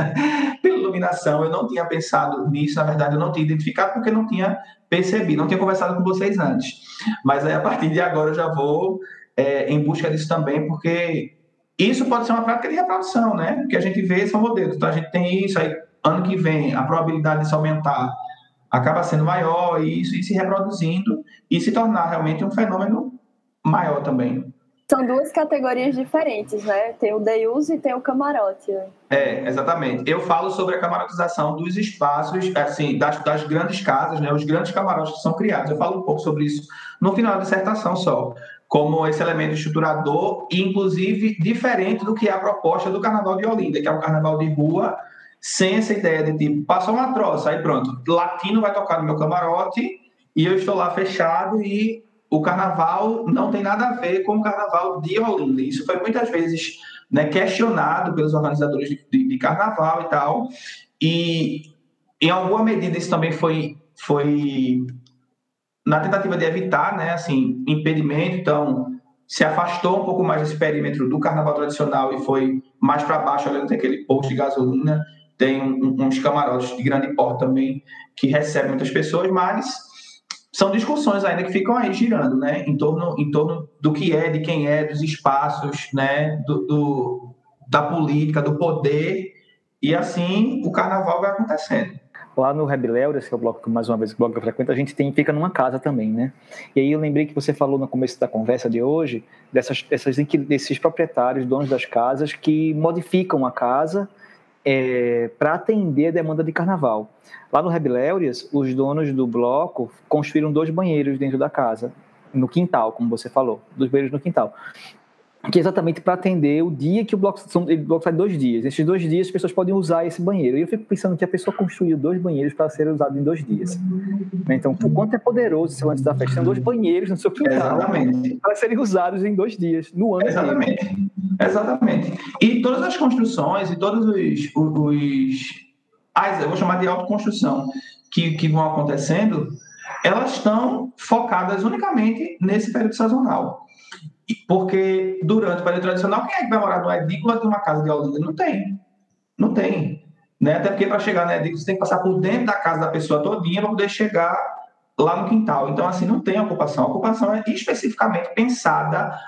S2: pela iluminação. Eu não tinha pensado nisso, na verdade, eu não tinha identificado porque não tinha percebido, não tinha conversado com vocês antes. Mas aí, a partir de agora, eu já vou é, em busca disso também, porque isso pode ser uma prática de reprodução, né? Porque a gente vê são modelos. Então, a gente tem isso aí ano que vem a probabilidade de se aumentar acaba sendo maior e isso ir se reproduzindo e se tornar realmente um fenômeno maior também.
S4: São duas categorias diferentes, né? Tem o day use e tem o camarote.
S2: É, exatamente. Eu falo sobre a camarotização dos espaços, assim, das, das grandes casas, né? Os grandes camarotes que são criados. Eu falo um pouco sobre isso no final da dissertação só, como esse elemento estruturador, inclusive diferente do que é a proposta do Carnaval de Olinda, que é um carnaval de rua sem essa ideia de tipo, passou uma troça, aí pronto, latino vai tocar no meu camarote e eu estou lá fechado e o carnaval não tem nada a ver com o carnaval de Olinda. Isso foi muitas vezes né, questionado pelos organizadores de, de, de, carnaval e tal. E em alguma medida isso também foi, foi na tentativa de evitar, né, assim, impedimento. Então, se afastou um pouco mais desse perímetro do carnaval tradicional e foi mais para baixo, olhando aquele posto de gasolina tem uns camarotes de grande porte também que recebem muitas pessoas, mas são discussões ainda que ficam aí girando, né, em torno, em torno do que é, de quem é, dos espaços, né, do, do da política, do poder, e assim o carnaval vai acontecendo.
S1: Lá no Rebeleur, esse é o bloco que mais uma vez o bloco que eu frequento, a gente tem, fica numa casa também, né? E aí eu lembrei que você falou no começo da conversa de hoje dessas, dessas desses proprietários, donos das casas que modificam a casa é, para atender a demanda de carnaval. Lá no Rebiléurias, os donos do bloco construíram dois banheiros dentro da casa, no quintal, como você falou, dois banheiros no quintal. Que é exatamente para atender o dia que o bloco, são, o bloco sai dois dias. Esses dois dias as pessoas podem usar esse banheiro. E eu fico pensando que a pessoa construiu dois banheiros para serem usados em dois dias. Né? Então, o quanto é poderoso esse lance da festa? São dois banheiros no seu quintal para serem usados em dois dias, no ano
S2: Exatamente. Inteiro. Exatamente. E todas as construções e todos os, os as, eu vou chamar de autoconstrução, que, que vão acontecendo, elas estão focadas unicamente nesse período sazonal. Porque durante o período tradicional, quem é que vai morar numa edícula de uma casa de Olinda? Não tem. Não tem. Né? Até porque para chegar na edícula, você tem que passar por dentro da casa da pessoa todinha para poder chegar lá no quintal. Então, assim, não tem ocupação. A ocupação é especificamente pensada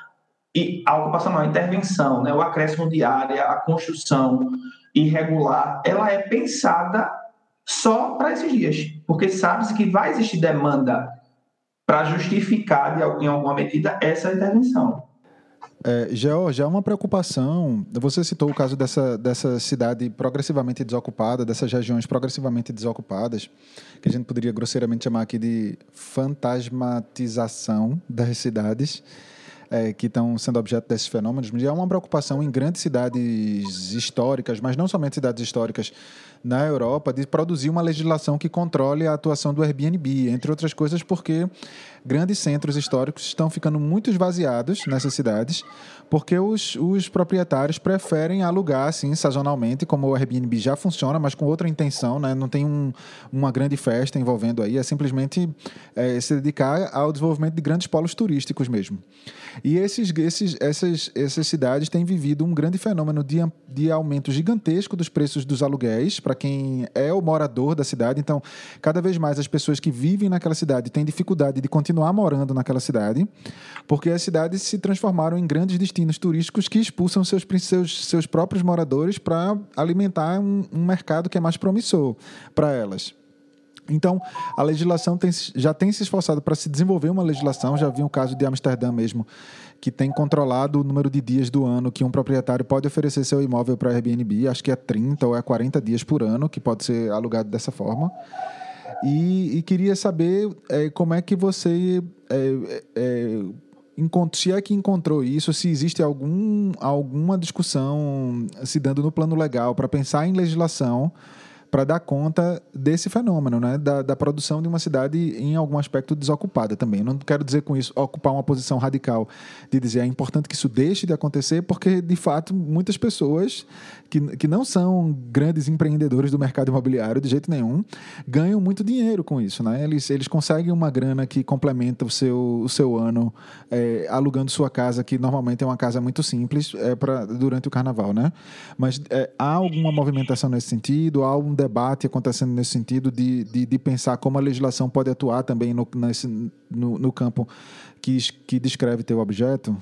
S2: e a ocupação não, a intervenção, né? o acréscimo de área, a construção irregular, ela é pensada só para esses dias, porque sabe-se que vai existir demanda para justificar, de, em alguma medida, essa intervenção.
S3: É, George, há uma preocupação. Você citou o caso dessa, dessa cidade progressivamente desocupada, dessas regiões progressivamente desocupadas, que a gente poderia grosseiramente chamar aqui de fantasmatização das cidades. É, que estão sendo objeto desses fenômenos, mas há uma preocupação em grandes cidades históricas, mas não somente cidades históricas, na Europa de produzir uma legislação que controle a atuação do Airbnb, entre outras coisas porque grandes centros históricos estão ficando muito esvaziados nessas cidades, porque os, os proprietários preferem alugar assim sazonalmente, como o Airbnb já funciona, mas com outra intenção, né? não tem um, uma grande festa envolvendo aí, é simplesmente é, se dedicar ao desenvolvimento de grandes polos turísticos mesmo. E esses, esses, essas, essas cidades têm vivido um grande fenômeno de, de aumento gigantesco dos preços dos aluguéis para quem é o morador da cidade. Então, cada vez mais as pessoas que vivem naquela cidade têm dificuldade de continuar morando naquela cidade, porque as cidades se transformaram em grandes destinos turísticos que expulsam seus, seus, seus próprios moradores para alimentar um, um mercado que é mais promissor para elas. Então, a legislação tem, já tem se esforçado para se desenvolver uma legislação. Já vi um caso de Amsterdã mesmo, que tem controlado o número de dias do ano que um proprietário pode oferecer seu imóvel para Airbnb. Acho que é 30 ou é 40 dias por ano que pode ser alugado dessa forma. E, e queria saber é, como é que você. É, é, se é que encontrou isso, se existe algum, alguma discussão se dando no plano legal para pensar em legislação para dar conta desse fenômeno, né? Da, da, produção de uma cidade em algum aspecto desocupada também. não quero dizer com isso ocupar uma posição radical de dizer é importante que isso deixe de acontecer, porque de fato muitas pessoas que, que não são grandes empreendedores do mercado imobiliário de jeito nenhum ganham muito dinheiro com isso, né? Eles, eles conseguem uma grana que complementa o seu, o seu ano é, alugando sua casa, que normalmente é uma casa muito simples é, pra, durante o carnaval, né? Mas é, há alguma movimentação nesse sentido? Há um debate acontecendo nesse sentido de, de, de pensar como a legislação pode atuar também no, nesse, no, no campo que, que descreve teu objeto?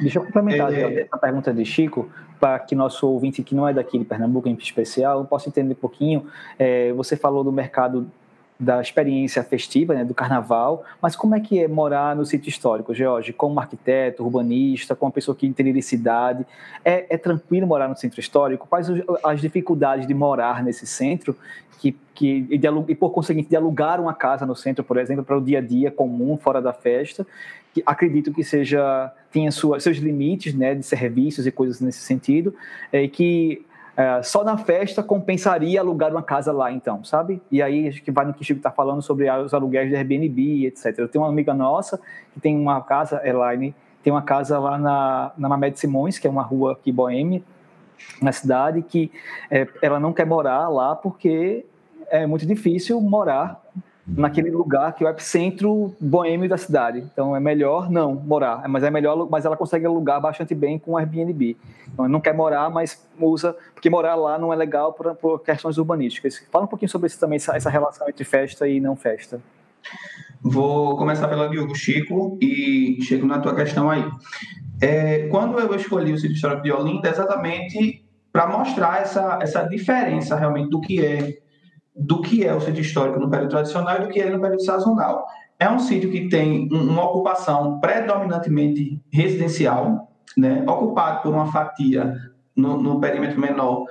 S1: Deixa eu complementar é... essa pergunta de Chico, para que nosso ouvinte que não é daqui de Pernambuco, em especial, possa entender um pouquinho. É, você falou do mercado da experiência festiva, né, do carnaval, mas como é que é morar no sítio histórico, George? Como arquiteto, urbanista, como uma pessoa que entende de cidade, é, é, tranquilo morar no centro histórico? Quais as dificuldades de morar nesse centro que, que, e, de, e, por conseguinte, de alugar uma casa no centro, por exemplo, para o dia a dia comum, fora da festa, que acredito que seja tenha sua, seus limites né, de serviços e coisas nesse sentido, é, que é, só na festa compensaria alugar uma casa lá, então, sabe? E aí acho que vai no que o Chico está falando sobre os aluguéis de Airbnb, etc. Eu tenho uma amiga nossa que tem uma casa, Elaine, tem uma casa lá na, na Mamed Simões, que é uma rua aqui boêmia, na cidade, que é, ela não quer morar lá porque é muito difícil morar naquele lugar que é o epicentro boêmio da cidade. Então é melhor não morar, mas é melhor, mas ela consegue alugar bastante bem com o Airbnb. Então não quer morar, mas usa porque morar lá não é legal por, por questões urbanísticas. Fala um pouquinho sobre isso também, essa, relação entre festa e não festa.
S2: Vou começar pela Diogo Chico e chego na tua questão aí. É, quando eu escolhi o sítio histórico de Olinda, exatamente para mostrar essa, essa diferença realmente do que é do que é o sítio histórico no período tradicional e do que é no período sazonal. É um sítio que tem uma ocupação predominantemente residencial, né, ocupado por uma fatia no, no perímetro menor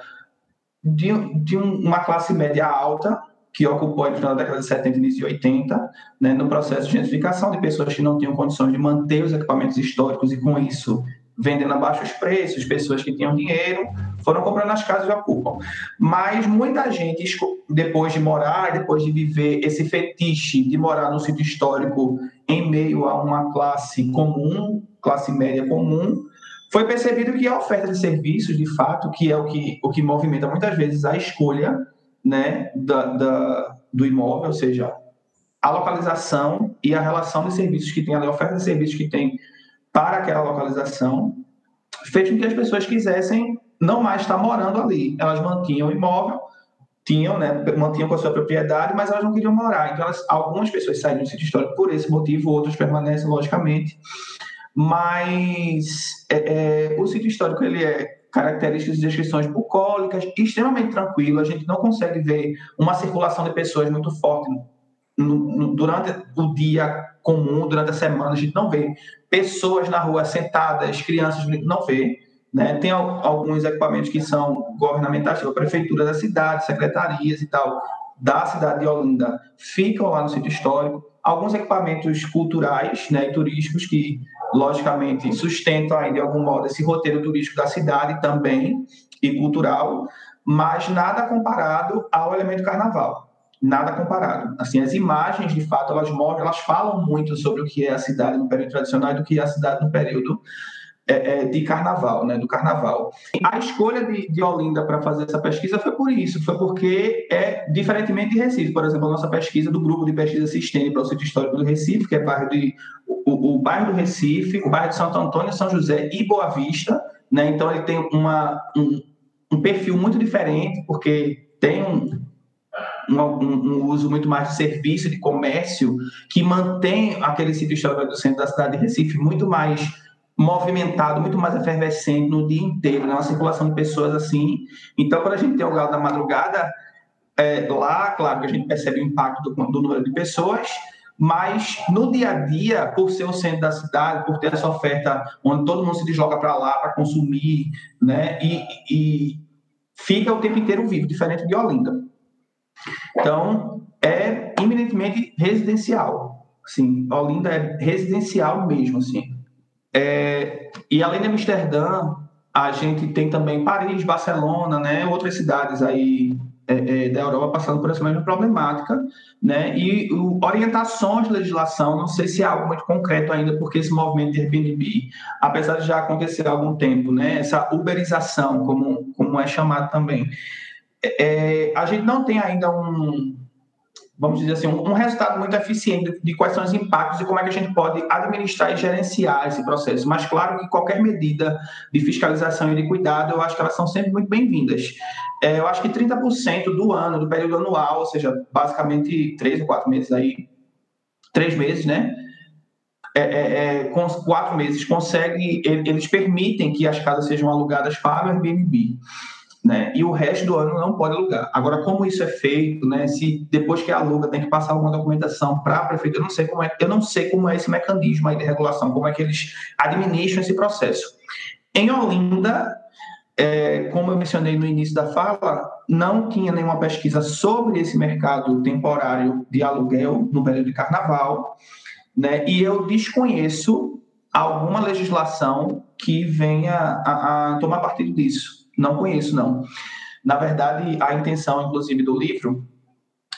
S2: de, de uma classe média alta, que ocupou no final da década de 70 e início de 80, né, no processo de gentrificação de pessoas que não tinham condições de manter os equipamentos históricos e, com isso, vendendo a baixos preços, pessoas que tinham dinheiro foram comprando as casas e ocupam. Mas muita gente, depois de morar, depois de viver esse fetiche de morar no sítio histórico em meio a uma classe comum, classe média comum, foi percebido que a oferta de serviços, de fato, que é o que, o que movimenta muitas vezes a escolha né, da, da do imóvel, ou seja, a localização e a relação de serviços que tem, a oferta de serviços que tem para aquela localização, fez com que as pessoas quisessem não mais estar morando ali. Elas mantinham o imóvel, tinham, né, mantinham com a sua propriedade, mas elas não queriam morar. Então, elas, algumas pessoas saíram do sítio histórico por esse motivo, outras permanecem, logicamente. Mas é, é, o sítio histórico ele é características e descrições bucólicas, extremamente tranquilo. A gente não consegue ver uma circulação de pessoas muito forte no, no, durante o dia comum, durante a semana. A gente não vê pessoas na rua sentadas, crianças, não vê. Né? Tem alguns equipamentos que são governamentais, tipo a prefeitura da cidade, secretarias e tal, da cidade de Olinda, ficam lá no sítio histórico. Alguns equipamentos culturais né, e turísticos que logicamente, sustentam aí, de algum modo, esse roteiro turístico da cidade também, e cultural, mas nada comparado ao elemento carnaval. Nada comparado. Assim, as imagens, de fato, elas mostram, elas falam muito sobre o que é a cidade no período tradicional e do que é a cidade no período é, é, de carnaval, né, do carnaval. A escolha de, de Olinda para fazer essa pesquisa foi por isso, foi porque é diferentemente de Recife, por exemplo, a nossa pesquisa do grupo de pesquisa Sistema para o sítio histórico do Recife, que é bairro de, o, o, bairro do Recife, o bairro de Santo Antônio, São José e Boa Vista, né, então ele tem uma, um, um perfil muito diferente, porque tem um, um, um, uso muito mais de serviço, de comércio, que mantém aquele sítio histórico do centro da cidade de Recife muito mais movimentado, muito mais efervescente no dia inteiro, né? uma circulação de pessoas assim. Então, quando a gente tem o galo da madrugada, é, lá, claro que a gente percebe o impacto do, do, número de pessoas, mas no dia a dia, por ser o centro da cidade, por ter essa oferta onde todo mundo se desloca para lá para consumir, né? E, e fica o tempo inteiro vivo, diferente de Olinda. Então, é eminentemente residencial. Assim, Olinda é residencial mesmo, assim. É, e além de Amsterdã, a gente tem também Paris, Barcelona, né, outras cidades aí é, é, da Europa passando por essa mesma problemática, né, e o, orientações de legislação, não sei se é algo muito concreto ainda, porque esse movimento de Airbnb, apesar de já acontecer há algum tempo, né, essa uberização, como, como é chamado também, é, a gente não tem ainda um, vamos dizer assim, um, resultado muito eficiente de quais são os impactos e como é que a gente pode administrar e gerenciar esse processo. Mas claro que qualquer medida de fiscalização e de cuidado, eu acho que elas são sempre muito bem-vindas. É, eu acho que 30% do ano, do período anual, ou seja, basicamente três ou quatro meses aí, três meses, né? É, é, é, com quatro meses consegue, eles permitem que as casas sejam alugadas para o Airbnb né? E o resto do ano não pode alugar. Agora, como isso é feito, né? Se depois que aluga tem que passar alguma documentação para a prefeitura, eu não sei como é, eu não sei como é esse mecanismo aí de regulação, como é que eles administram esse processo. Em Olinda, é, como eu mencionei no início da fala, não tinha nenhuma pesquisa sobre esse mercado temporário de aluguel no período de carnaval, né? E eu desconheço alguma legislação que venha a, a tomar partido disso. Não conheço, não. Na verdade, a intenção, inclusive, do livro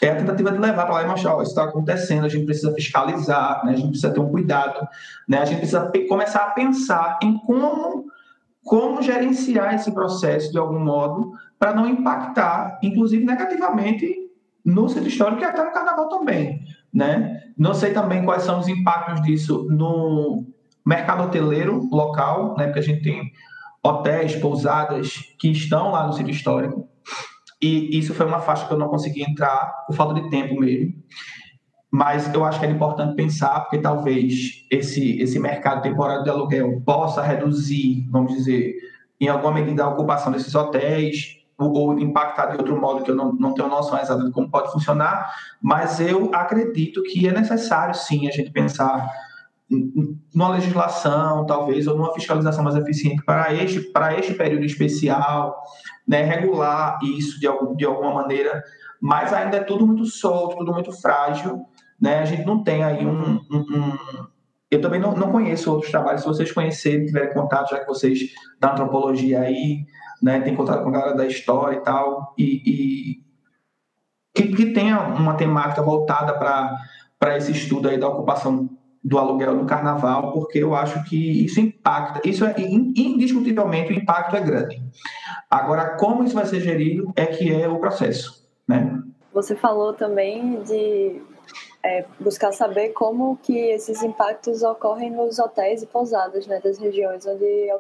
S2: é a tentativa de levar para lá e mostrar, ó, isso está acontecendo, a gente precisa fiscalizar, né? a gente precisa ter um cuidado, né? a gente precisa começar a pensar em como, como gerenciar esse processo de algum modo para não impactar, inclusive negativamente, no centro histórico e até no carnaval também. Né? Não sei também quais são os impactos disso no mercado hoteleiro local, né? porque a gente tem hotéis, pousadas que estão lá no sítio histórico. E isso foi uma faixa que eu não consegui entrar por falta de tempo mesmo. Mas eu acho que é importante pensar, porque talvez esse, esse mercado temporário de aluguel possa reduzir, vamos dizer, em alguma medida a ocupação desses hotéis, ou, ou impactar de outro modo que eu não, não tenho noção exata de como pode funcionar, mas eu acredito que é necessário sim a gente pensar numa legislação, talvez, ou numa fiscalização mais eficiente para este, para este período especial, né, regular isso de, algum, de alguma maneira, mas ainda é tudo muito solto, tudo muito frágil, né? A gente não tem aí um, um, um eu também não, não conheço outros trabalhos. Se vocês conhecerem, tiverem contato, já que vocês da antropologia aí, né, tem contato com a galera da história e tal, e, e que, que tenha uma temática voltada para esse estudo aí da ocupação do aluguel no carnaval, porque eu acho que isso impacta, isso é indiscutivelmente o impacto é grande. Agora, como isso vai ser gerido é que é o processo, né?
S4: Você falou também de é, buscar saber como que esses impactos ocorrem nos hotéis e pousadas, né, das regiões onde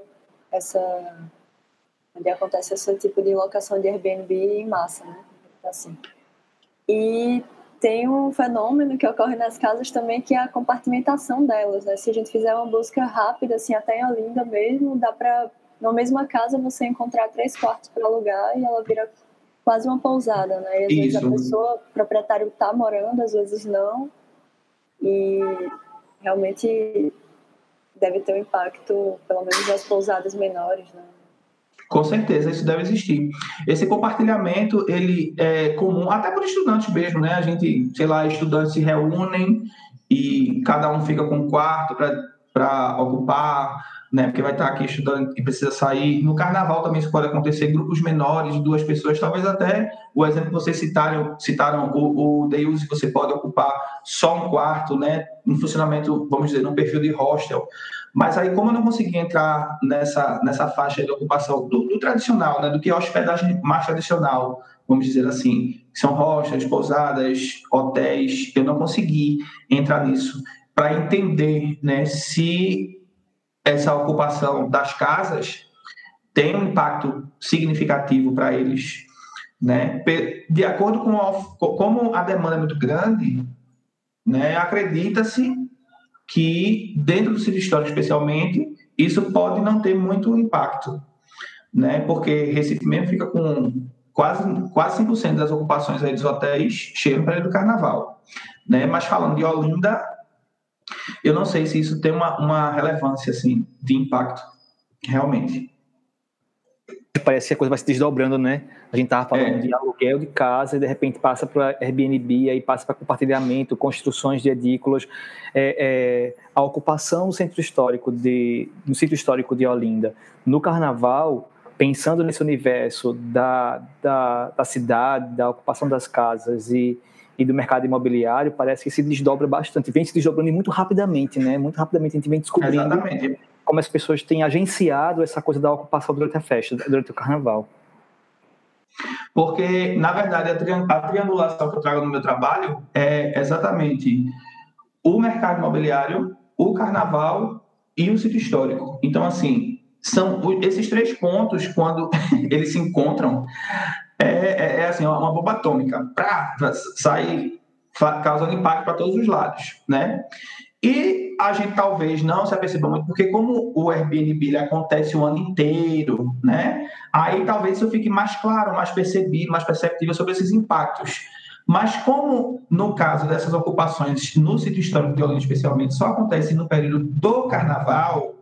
S4: essa onde acontece esse tipo de locação de Airbnb em massa, né? Assim. E tem um fenômeno que ocorre nas casas também, que é a compartimentação delas, né? Se a gente fizer uma busca rápida, assim, até em Olinda mesmo, dá para, na mesma casa, você encontrar três quartos para alugar e ela vira quase uma pousada, né? E às Isso. vezes a pessoa, o proprietário está morando, às vezes não, e realmente deve ter um impacto, pelo menos nas pousadas menores, né?
S2: Com certeza, isso deve existir. Esse compartilhamento, ele é comum até por estudantes mesmo, né? A gente, sei lá, estudantes se reúnem e cada um fica com um quarto para ocupar, né? Porque vai estar aqui estudando e precisa sair. No carnaval também isso pode acontecer, grupos menores, duas pessoas, talvez até o exemplo que vocês citaram, citaram o, o Deus, você pode ocupar só um quarto, né? Em funcionamento, vamos dizer, num perfil de hostel. Mas aí, como eu não consegui entrar nessa, nessa faixa de ocupação do, do tradicional, né, do que é hospedagem mais tradicional, vamos dizer assim, são rochas, pousadas, hotéis, eu não consegui entrar nisso para entender né, se essa ocupação das casas tem um impacto significativo para eles. Né? De acordo com a, como a demanda é muito grande, né, acredita-se que, dentro do sítio histórico especialmente, isso pode não ter muito impacto, né? porque Recife mesmo fica com quase, quase 5% das ocupações aí dos hotéis cheios para do carnaval. Né? Mas falando de Olinda, eu não sei se isso tem uma, uma relevância assim, de impacto, realmente
S1: parece que a coisa vai se desdobrando, né? A gente tava falando é. de aluguel de casa e de repente passa para Airbnb, aí passa para compartilhamento, construções de edículos, é, é, a ocupação do centro histórico de, no sítio histórico de Olinda. No Carnaval, pensando nesse universo da, da, da cidade, da ocupação das casas e, e do mercado imobiliário, parece que se desdobra bastante, vem se desdobrando muito rapidamente, né? Muito rapidamente a gente vem descobrindo. Exatamente como as pessoas têm agenciado essa coisa da ocupação durante a festa, durante o carnaval.
S2: Porque, na verdade, a triangulação que eu trago no meu trabalho é exatamente o mercado imobiliário, o carnaval e o sítio histórico. Então, assim, são esses três pontos, quando eles se encontram, é, é, é assim, uma bomba atômica, para sair causando impacto para todos os lados, né? E a gente talvez não se aperceba muito, porque como o Airbnb acontece o ano inteiro, né? Aí talvez isso fique mais claro, mais percebido, mais perceptível sobre esses impactos. Mas como no caso dessas ocupações no sítio histórico de Olinda especialmente só acontece no período do carnaval,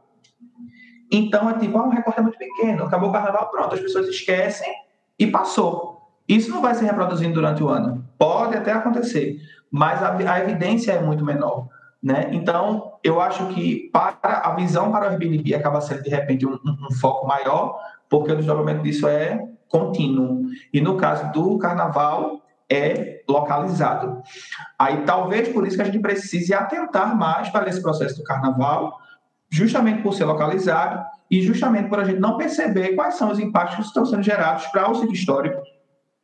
S2: então é tipo, ah, um recorte é muito pequeno, acabou o carnaval, pronto, as pessoas esquecem e passou. Isso não vai se reproduzindo durante o ano. Pode até acontecer, mas a, a evidência é muito menor. Né? Então, eu acho que para a visão para o Airbnb acaba sendo, de repente, um, um, foco maior, porque o desdobramento disso é contínuo. E no caso do carnaval, é localizado. Aí, talvez por isso que a gente precise atentar mais para esse processo do carnaval, justamente por ser localizado e justamente por a gente não perceber quais são os impactos que estão sendo gerados para o sítio histórico,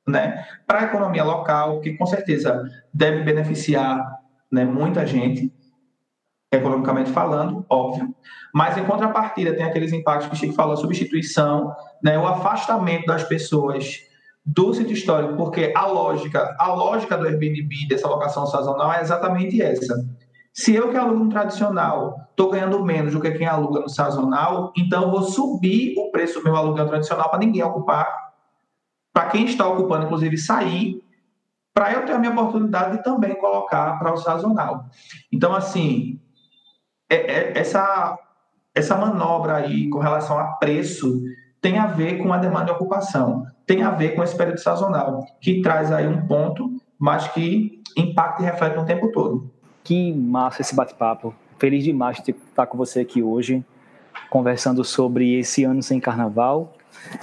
S2: né? para a economia local, que com certeza deve beneficiar né, muita gente, economicamente falando, óbvio, mas em contrapartida tem aqueles impactos que o Chico falou, substituição, né, o afastamento das pessoas do sítio histórico, porque a lógica, a lógica do Airbnb, dessa locação sazonal, é exatamente essa. Se eu que alugo no tradicional estou ganhando menos do que quem aluga no sazonal, então eu vou subir o preço do meu aluguel tradicional para ninguém ocupar, para quem está ocupando, inclusive, sair, para eu ter a minha oportunidade de também colocar para o sazonal. Então, assim, é, é, essa, essa manobra aí com relação a preço tem a ver com a demanda de ocupação, tem a ver com esse período sazonal, que traz aí um ponto, mas que impacta e reflete o tempo todo.
S1: Que massa esse bate-papo. Feliz demais de estar com você aqui hoje, conversando sobre esse ano sem carnaval.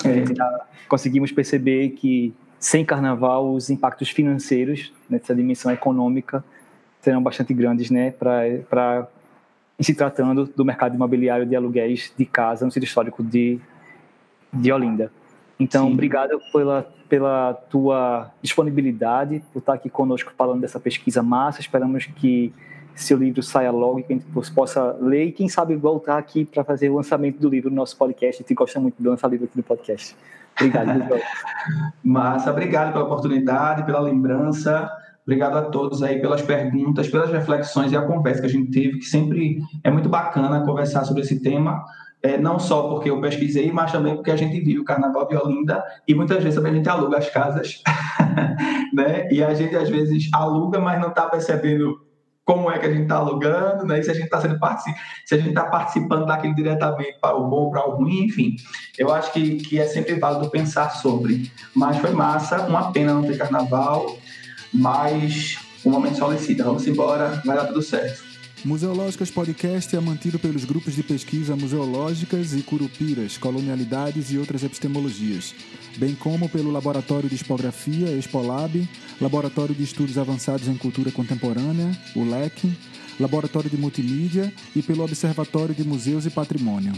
S1: É. conseguimos perceber que sem carnaval os impactos financeiros nessa dimensão econômica serão bastante grandes, né, para se tratando do mercado imobiliário de aluguéis de casa no sítio histórico de, de Olinda. Então, Sim. obrigado pela, pela tua disponibilidade, por estar aqui conosco falando dessa pesquisa massa. Esperamos que seu livro saia logo e que a gente possa ler e, quem sabe, voltar aqui para fazer o lançamento do livro no nosso podcast. A gente gosta muito de lançar livro aqui no podcast. Obrigado,
S2: Massa, obrigado pela oportunidade, pela lembrança. Obrigado a todos aí pelas perguntas, pelas reflexões e a conversa que a gente teve, que sempre é muito bacana conversar sobre esse tema, é, não só porque eu pesquisei, mas também porque a gente vive o Carnaval de Olinda e muitas vezes também a gente aluga as casas, né? E a gente às vezes aluga, mas não está percebendo como é que a gente está alugando, né? se a gente está sendo se a gente está participando daquele diretamente para o bom, para o ruim, enfim. Eu acho que, que é sempre válido pensar sobre. Mas foi massa, uma pena não ter carnaval mas o momento solicita. Vamos embora, vai dar tudo certo.
S3: Museológicas Podcast é mantido pelos grupos de pesquisa museológicas e curupiras, colonialidades e outras epistemologias, bem como pelo Laboratório de Expografia, Expolab, Laboratório de Estudos Avançados em Cultura Contemporânea, o LEC, Laboratório de Multimídia e pelo Observatório de Museus e Patrimônio.